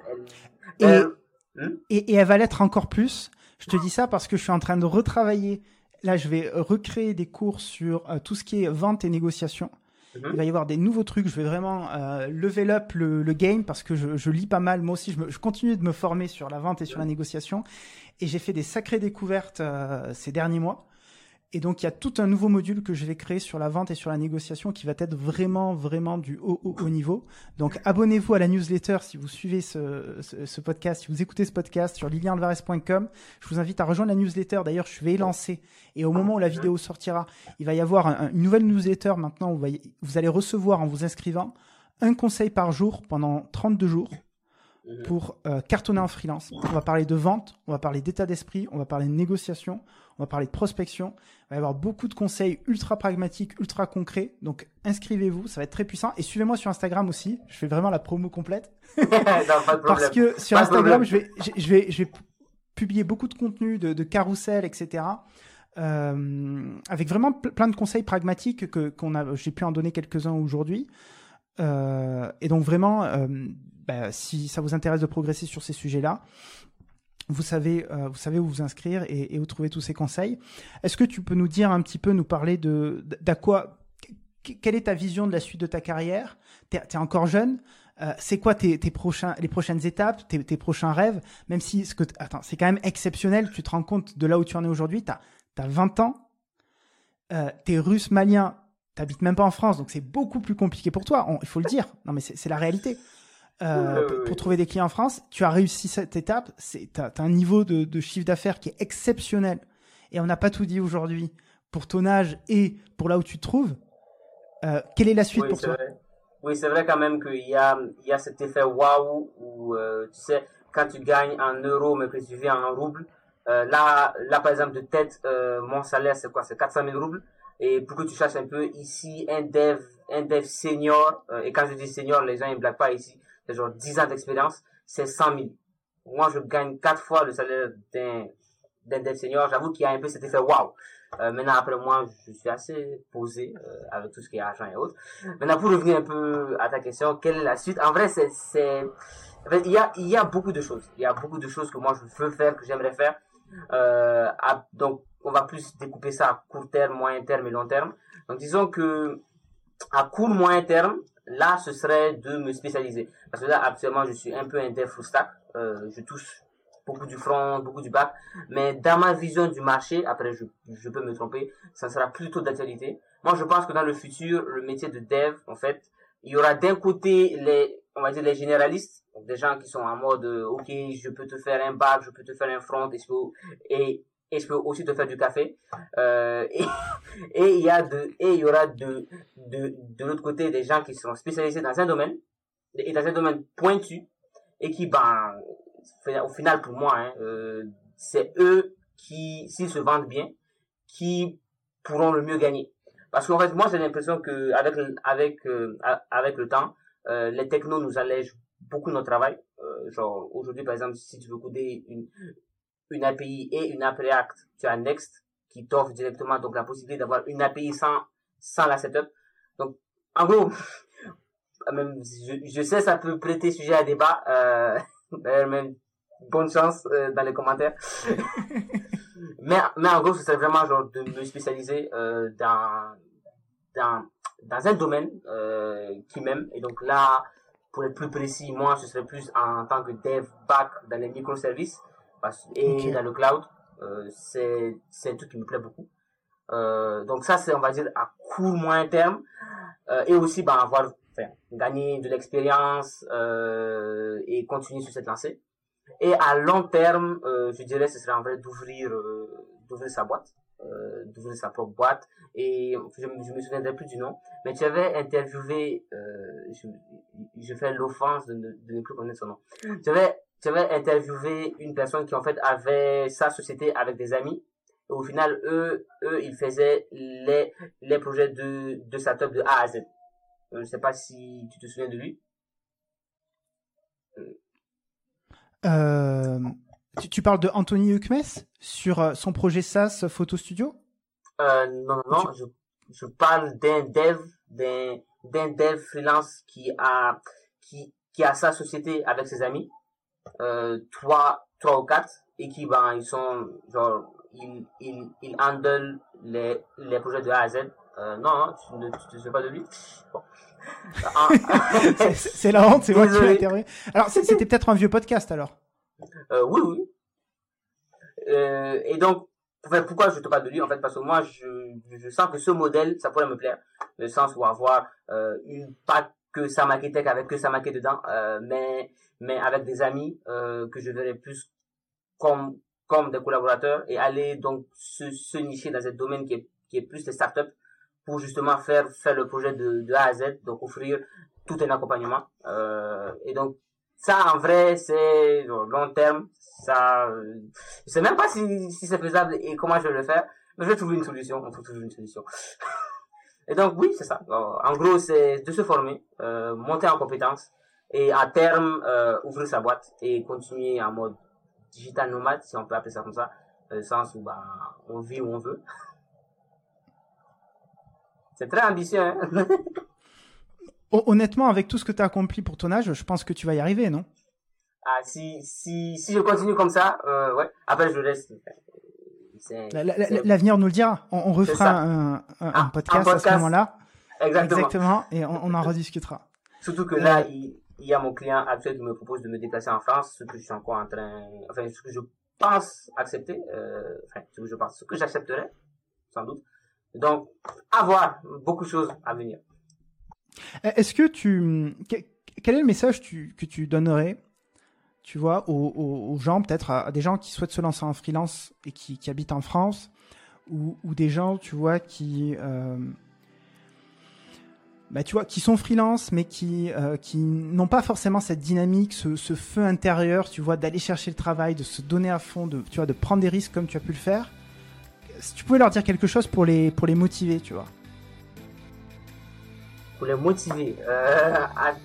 elle, hmm? et, et, elle va l'être encore plus. Je te dis ça parce que je suis en train de retravailler. Là, je vais recréer des cours sur euh, tout ce qui est vente et négociation. Mhm. Il va y avoir des nouveaux trucs. Je vais vraiment euh, level up le, le, game parce que je, lis pas mal. Moi aussi, je, continue de me former sur la vente et sur la négociation. Et j'ai fait des sacrées découvertes euh, ces derniers mois. Et donc, il y a tout un nouveau module que je vais créer sur la vente et sur la négociation qui va être vraiment, vraiment du haut, haut, haut niveau. Donc, abonnez-vous à la newsletter si vous suivez ce, ce, podcast, si vous écoutez ce podcast sur lilianalvarez.com. Je vous invite à rejoindre la newsletter. D'ailleurs, je vais lancer. Et au moment où la vidéo sortira, il va y avoir une nouvelle newsletter maintenant où vous allez recevoir en vous inscrivant un conseil par jour pendant 32 jours pour euh, cartonner en freelance. On va parler de vente, on va parler d'état d'esprit, on va parler de négociation, on va parler de prospection. Il va y avoir beaucoup de conseils ultra pragmatiques, ultra concrets. Donc inscrivez-vous, ça va être très puissant. Et suivez-moi sur Instagram aussi. Je fais vraiment la promo complète. [LAUGHS] [LAUGHS] Parce que sur Instagram, je vais, je, vais, je vais publier beaucoup de contenu, de, de carousel, etc. Euh, avec vraiment plein de conseils pragmatiques que qu'on a. J'ai pu en donner quelques-uns aujourd'hui. Euh, et donc vraiment, euh, bah, si ça vous intéresse de progresser sur ces sujets-là, vous savez, euh, vous savez où vous inscrire et, où trouver tous ces conseils. Est-ce que tu peux nous dire un petit peu, nous parler de d'à quoi, quelle est ta vision de la suite de ta carrière? Tu es, encore jeune. Euh, c'est quoi tes, tes, prochains, les prochaines étapes, tes, tes, prochains rêves? Même si ce que attends, c'est quand même exceptionnel. Tu te rends compte de là où tu en es aujourd'hui. Tu as, 20 ans. Euh, es russe malien. T'habites même pas en France, donc c'est beaucoup plus compliqué pour toi. il faut le dire. Non, mais c'est la réalité. Euh, pour trouver des clients en France. Tu as réussi cette étape. C'est, t'as, as un niveau de, de chiffre d'affaires qui est exceptionnel. Et on n'a pas tout dit aujourd'hui pour ton âge et pour là où tu te trouves. Euh, quelle est la suite pour toi? Oui, c'est vrai quand même qu'il y a, il y a cet effet waouh où, euh, tu sais, quand tu gagnes en euros mais que tu vis en roubles, là, là, par exemple, de tête, mon salaire, c'est quoi? C'est 400 000 roubles. Et pour que tu cherches un peu, ici, un dev, un dev senior, et quand je dis senior, les gens, ils blaguent pas ici, genre 10 ans d'expérience, c'est 100 000. Moi, je gagne 4 fois le salaire d'un d'un dev senior. J'avoue qu'il y a un peu cet effet waouh. Euh, maintenant, après moi, je suis assez posé euh, avec tout ce qui est argent et autres. Maintenant, pour revenir un peu à ta question, quelle est la suite? En vrai, c'est, il y a, il y a beaucoup de choses. Il y a beaucoup de choses que moi je veux faire, que j'aimerais faire. Euh, donc, on va plus découper ça à court terme, moyen terme et long terme. Donc, disons que à court moyen terme, là, ce serait de me spécialiser. Parce que là, actuellement, je suis un peu un dev stack. Euh, je touche beaucoup du front, beaucoup du back. Mais dans ma vision du marché, après, je, je peux me tromper, ça sera plutôt d'actualité. Moi, je pense que dans le futur, le métier de dev, en fait, il y aura d'un côté les, on va dire, les généralistes, des gens qui sont en mode, euh, OK, je peux te faire un back, je peux te faire un front, et, et je peux aussi te faire du café. Euh, et, [LAUGHS] et il y a de, et il y aura de, de, de l'autre côté des gens qui sont spécialisés dans un domaine, et dans un domaine pointu, et qui, ben, au final, pour moi, hein, euh, c'est eux qui, s'ils se vendent bien, qui pourront le mieux gagner. Parce qu'en fait, moi, j'ai l'impression que avec, avec, euh, avec le temps, euh, les technos nous allègent beaucoup notre travail. Euh, genre, aujourd'hui, par exemple, si tu veux coder une, une API et une app React, tu as Next qui t'offre directement donc la possibilité d'avoir une API sans, sans la setup. Donc, en gros, [LAUGHS] même, je, je sais, ça peut prêter sujet à débat, euh, [LAUGHS] même, bonne chance euh, dans les commentaires. [LAUGHS] mais, mais en gros, ce serait vraiment genre de me spécialiser euh, dans, dans, dans un domaine euh, qui m'aime. Et donc là, pour être plus précis, moi, ce serait plus en tant que dev back dans les microservices et dans le cloud. Euh, c'est c'est un truc qui me plaît beaucoup. Euh, donc ça, c'est, on va dire, à court, moyen terme. Euh, et aussi, ben, avoir, enfin, gagner de l'expérience et continuer sur cette lancée. Et à long terme, je dirais, ce serait en vrai d'ouvrir d'ouvrir sa boîte, euh, d'ouvrir sa propre boîte. Et je, je me souviendrai plus du nom, mais tu avais interviewé, euh, je, je fais l'offense de, ne- de ne plus connaître son nom. Tu avais, tu avais interviewé une personne qui en fait avait sa société avec des amis. Et au final, eux, eux, ils faisaient les, les projets de, de sa top de A à Z. Euh, Je sais pas si tu te souviens de lui. Euh, tu, tu parles de Anthony Huckmes sur euh, son projet SaaS Photo Studio? Euh, non, non, non, je, je parle d'un dev, d'un, d'un dev freelance qui a, qui, qui a sa société avec ses amis, euh, trois, trois ou quatre, et qui, ben, ils sont, genre, ils, ils, ils handlent les, les projets de A à Z. Euh, non, non, tu ne, tu ne sais pas de lui? Bon. [LAUGHS] Ah, C'est- la honte, c'est moi qui l'ai interviewé. Alors, c'était peut-être un vieux podcast alors. Euh, oui, oui. Euh, et donc, pourquoi je te parle de lui en fait? Parce que moi, je, je sens que ce modèle, ça pourrait me plaire. Le sens où avoir euh, une pas que sa maquette avec que sa maquette dedans, mais mais avec des amis euh, que je verrais plus comme comme des collaborateurs et aller donc se, se nicher dans un domaine qui est qui est plus les startups pour justement faire faire le projet de, A à Z, donc offrir tout un accompagnement. Euh, et donc ça, en vrai, c'est long terme. Ça, euh, je sais même pas si, si c'est faisable et comment je vais le faire, mais je vais trouver une solution. On trouve toujours une solution. [LAUGHS] et donc, oui, c'est ça. Alors, En gros, c'est de se former, euh, monter en compétences et à terme, euh, ouvrir sa boîte et continuer en mode digital nomade, si on peut appeler ça comme ça, dans le sens où bah, on vit où on veut. C'est très ambitieux, hein [LAUGHS] Hon- Honnêtement, avec tout ce que tu as accompli pour ton âge, je pense que tu vas y arriver, non? Ah, si, si, si je continue comme ça, euh, ouais. Après, je laisse. L'avenir nous le dira. On, on refera ça. un, un- un Un- podcast, un à ce moment-là. Exactement. Exactement. Et on, on en rediscutera. Surtout que là, il, il y a mon client actuel qui me propose de me déplacer en France, ce que je suis encore en train, enfin, ce que je pense accepter, euh, enfin, ce que je pense, ce que j'accepterais, sans doute. Donc, à voir, beaucoup de choses à venir. Euh, Est-ce que tu. que- Quel est le message que tu donnerais, tu vois, aux, gens, peut-être à, des gens qui souhaitent se lancer en freelance et qui, habitent en France, ou, ou des gens, tu vois, qui. euh, bah, tu vois, qui sont freelance, mais qui, euh, qui n'ont pas forcément cette dynamique, ce, feu intérieur, tu vois, d'aller chercher le travail, de se donner à fond, de, tu vois, de prendre des risques comme tu as pu le faire. Si tu pouvais leur dire quelque chose pour les, pour les motiver, tu vois. Pour les motiver, euh, à,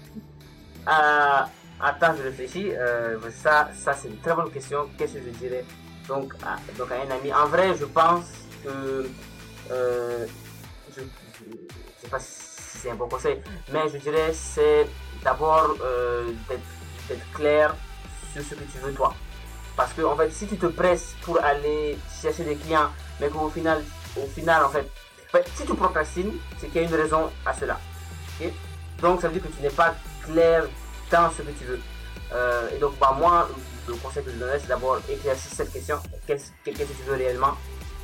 à, attends, je réfléchis, euh, ça, ça, c'est une très bonne question. Qu'est-ce que je dirais? Donc, à, donc, un ami. En vrai, je pense que, euh, je, je sais pas si un bon conseil, mais je dirais c'est d'abord euh, d'être clair sur ce que tu veux toi. Parce que en fait, si tu te presses pour aller chercher des clients, mais qu'au final, au final en fait, si tu procrastines, c'est qu'il y a une raison à cela. ok? Donc ça veut dire que tu n'es pas clair dans ce que tu veux. Euh, et donc bah, moi, le conseil que je donnerais, c'est d'abord éclaircir cette question. Qu'est-ce que tu veux réellement?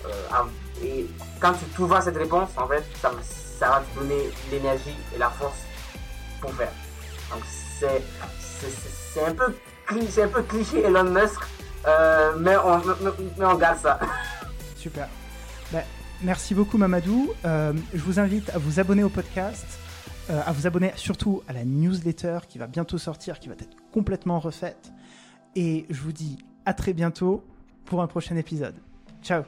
Euh, Et quand tu trouveras cette réponse, en fait, ça, ça va te donner l'énergie et la force pour faire. Donc c'est un peu un peu cliché Elon Musk, euh, mais, on, mais on garde ça. [LAUGHS] Super. Ben, merci beaucoup Mamadou. Euh, je vous invite à vous abonner au podcast, euh, à vous abonner surtout à la newsletter qui va bientôt sortir, qui va être complètement refaite. Et je vous dis à très bientôt pour un prochain épisode. Ciao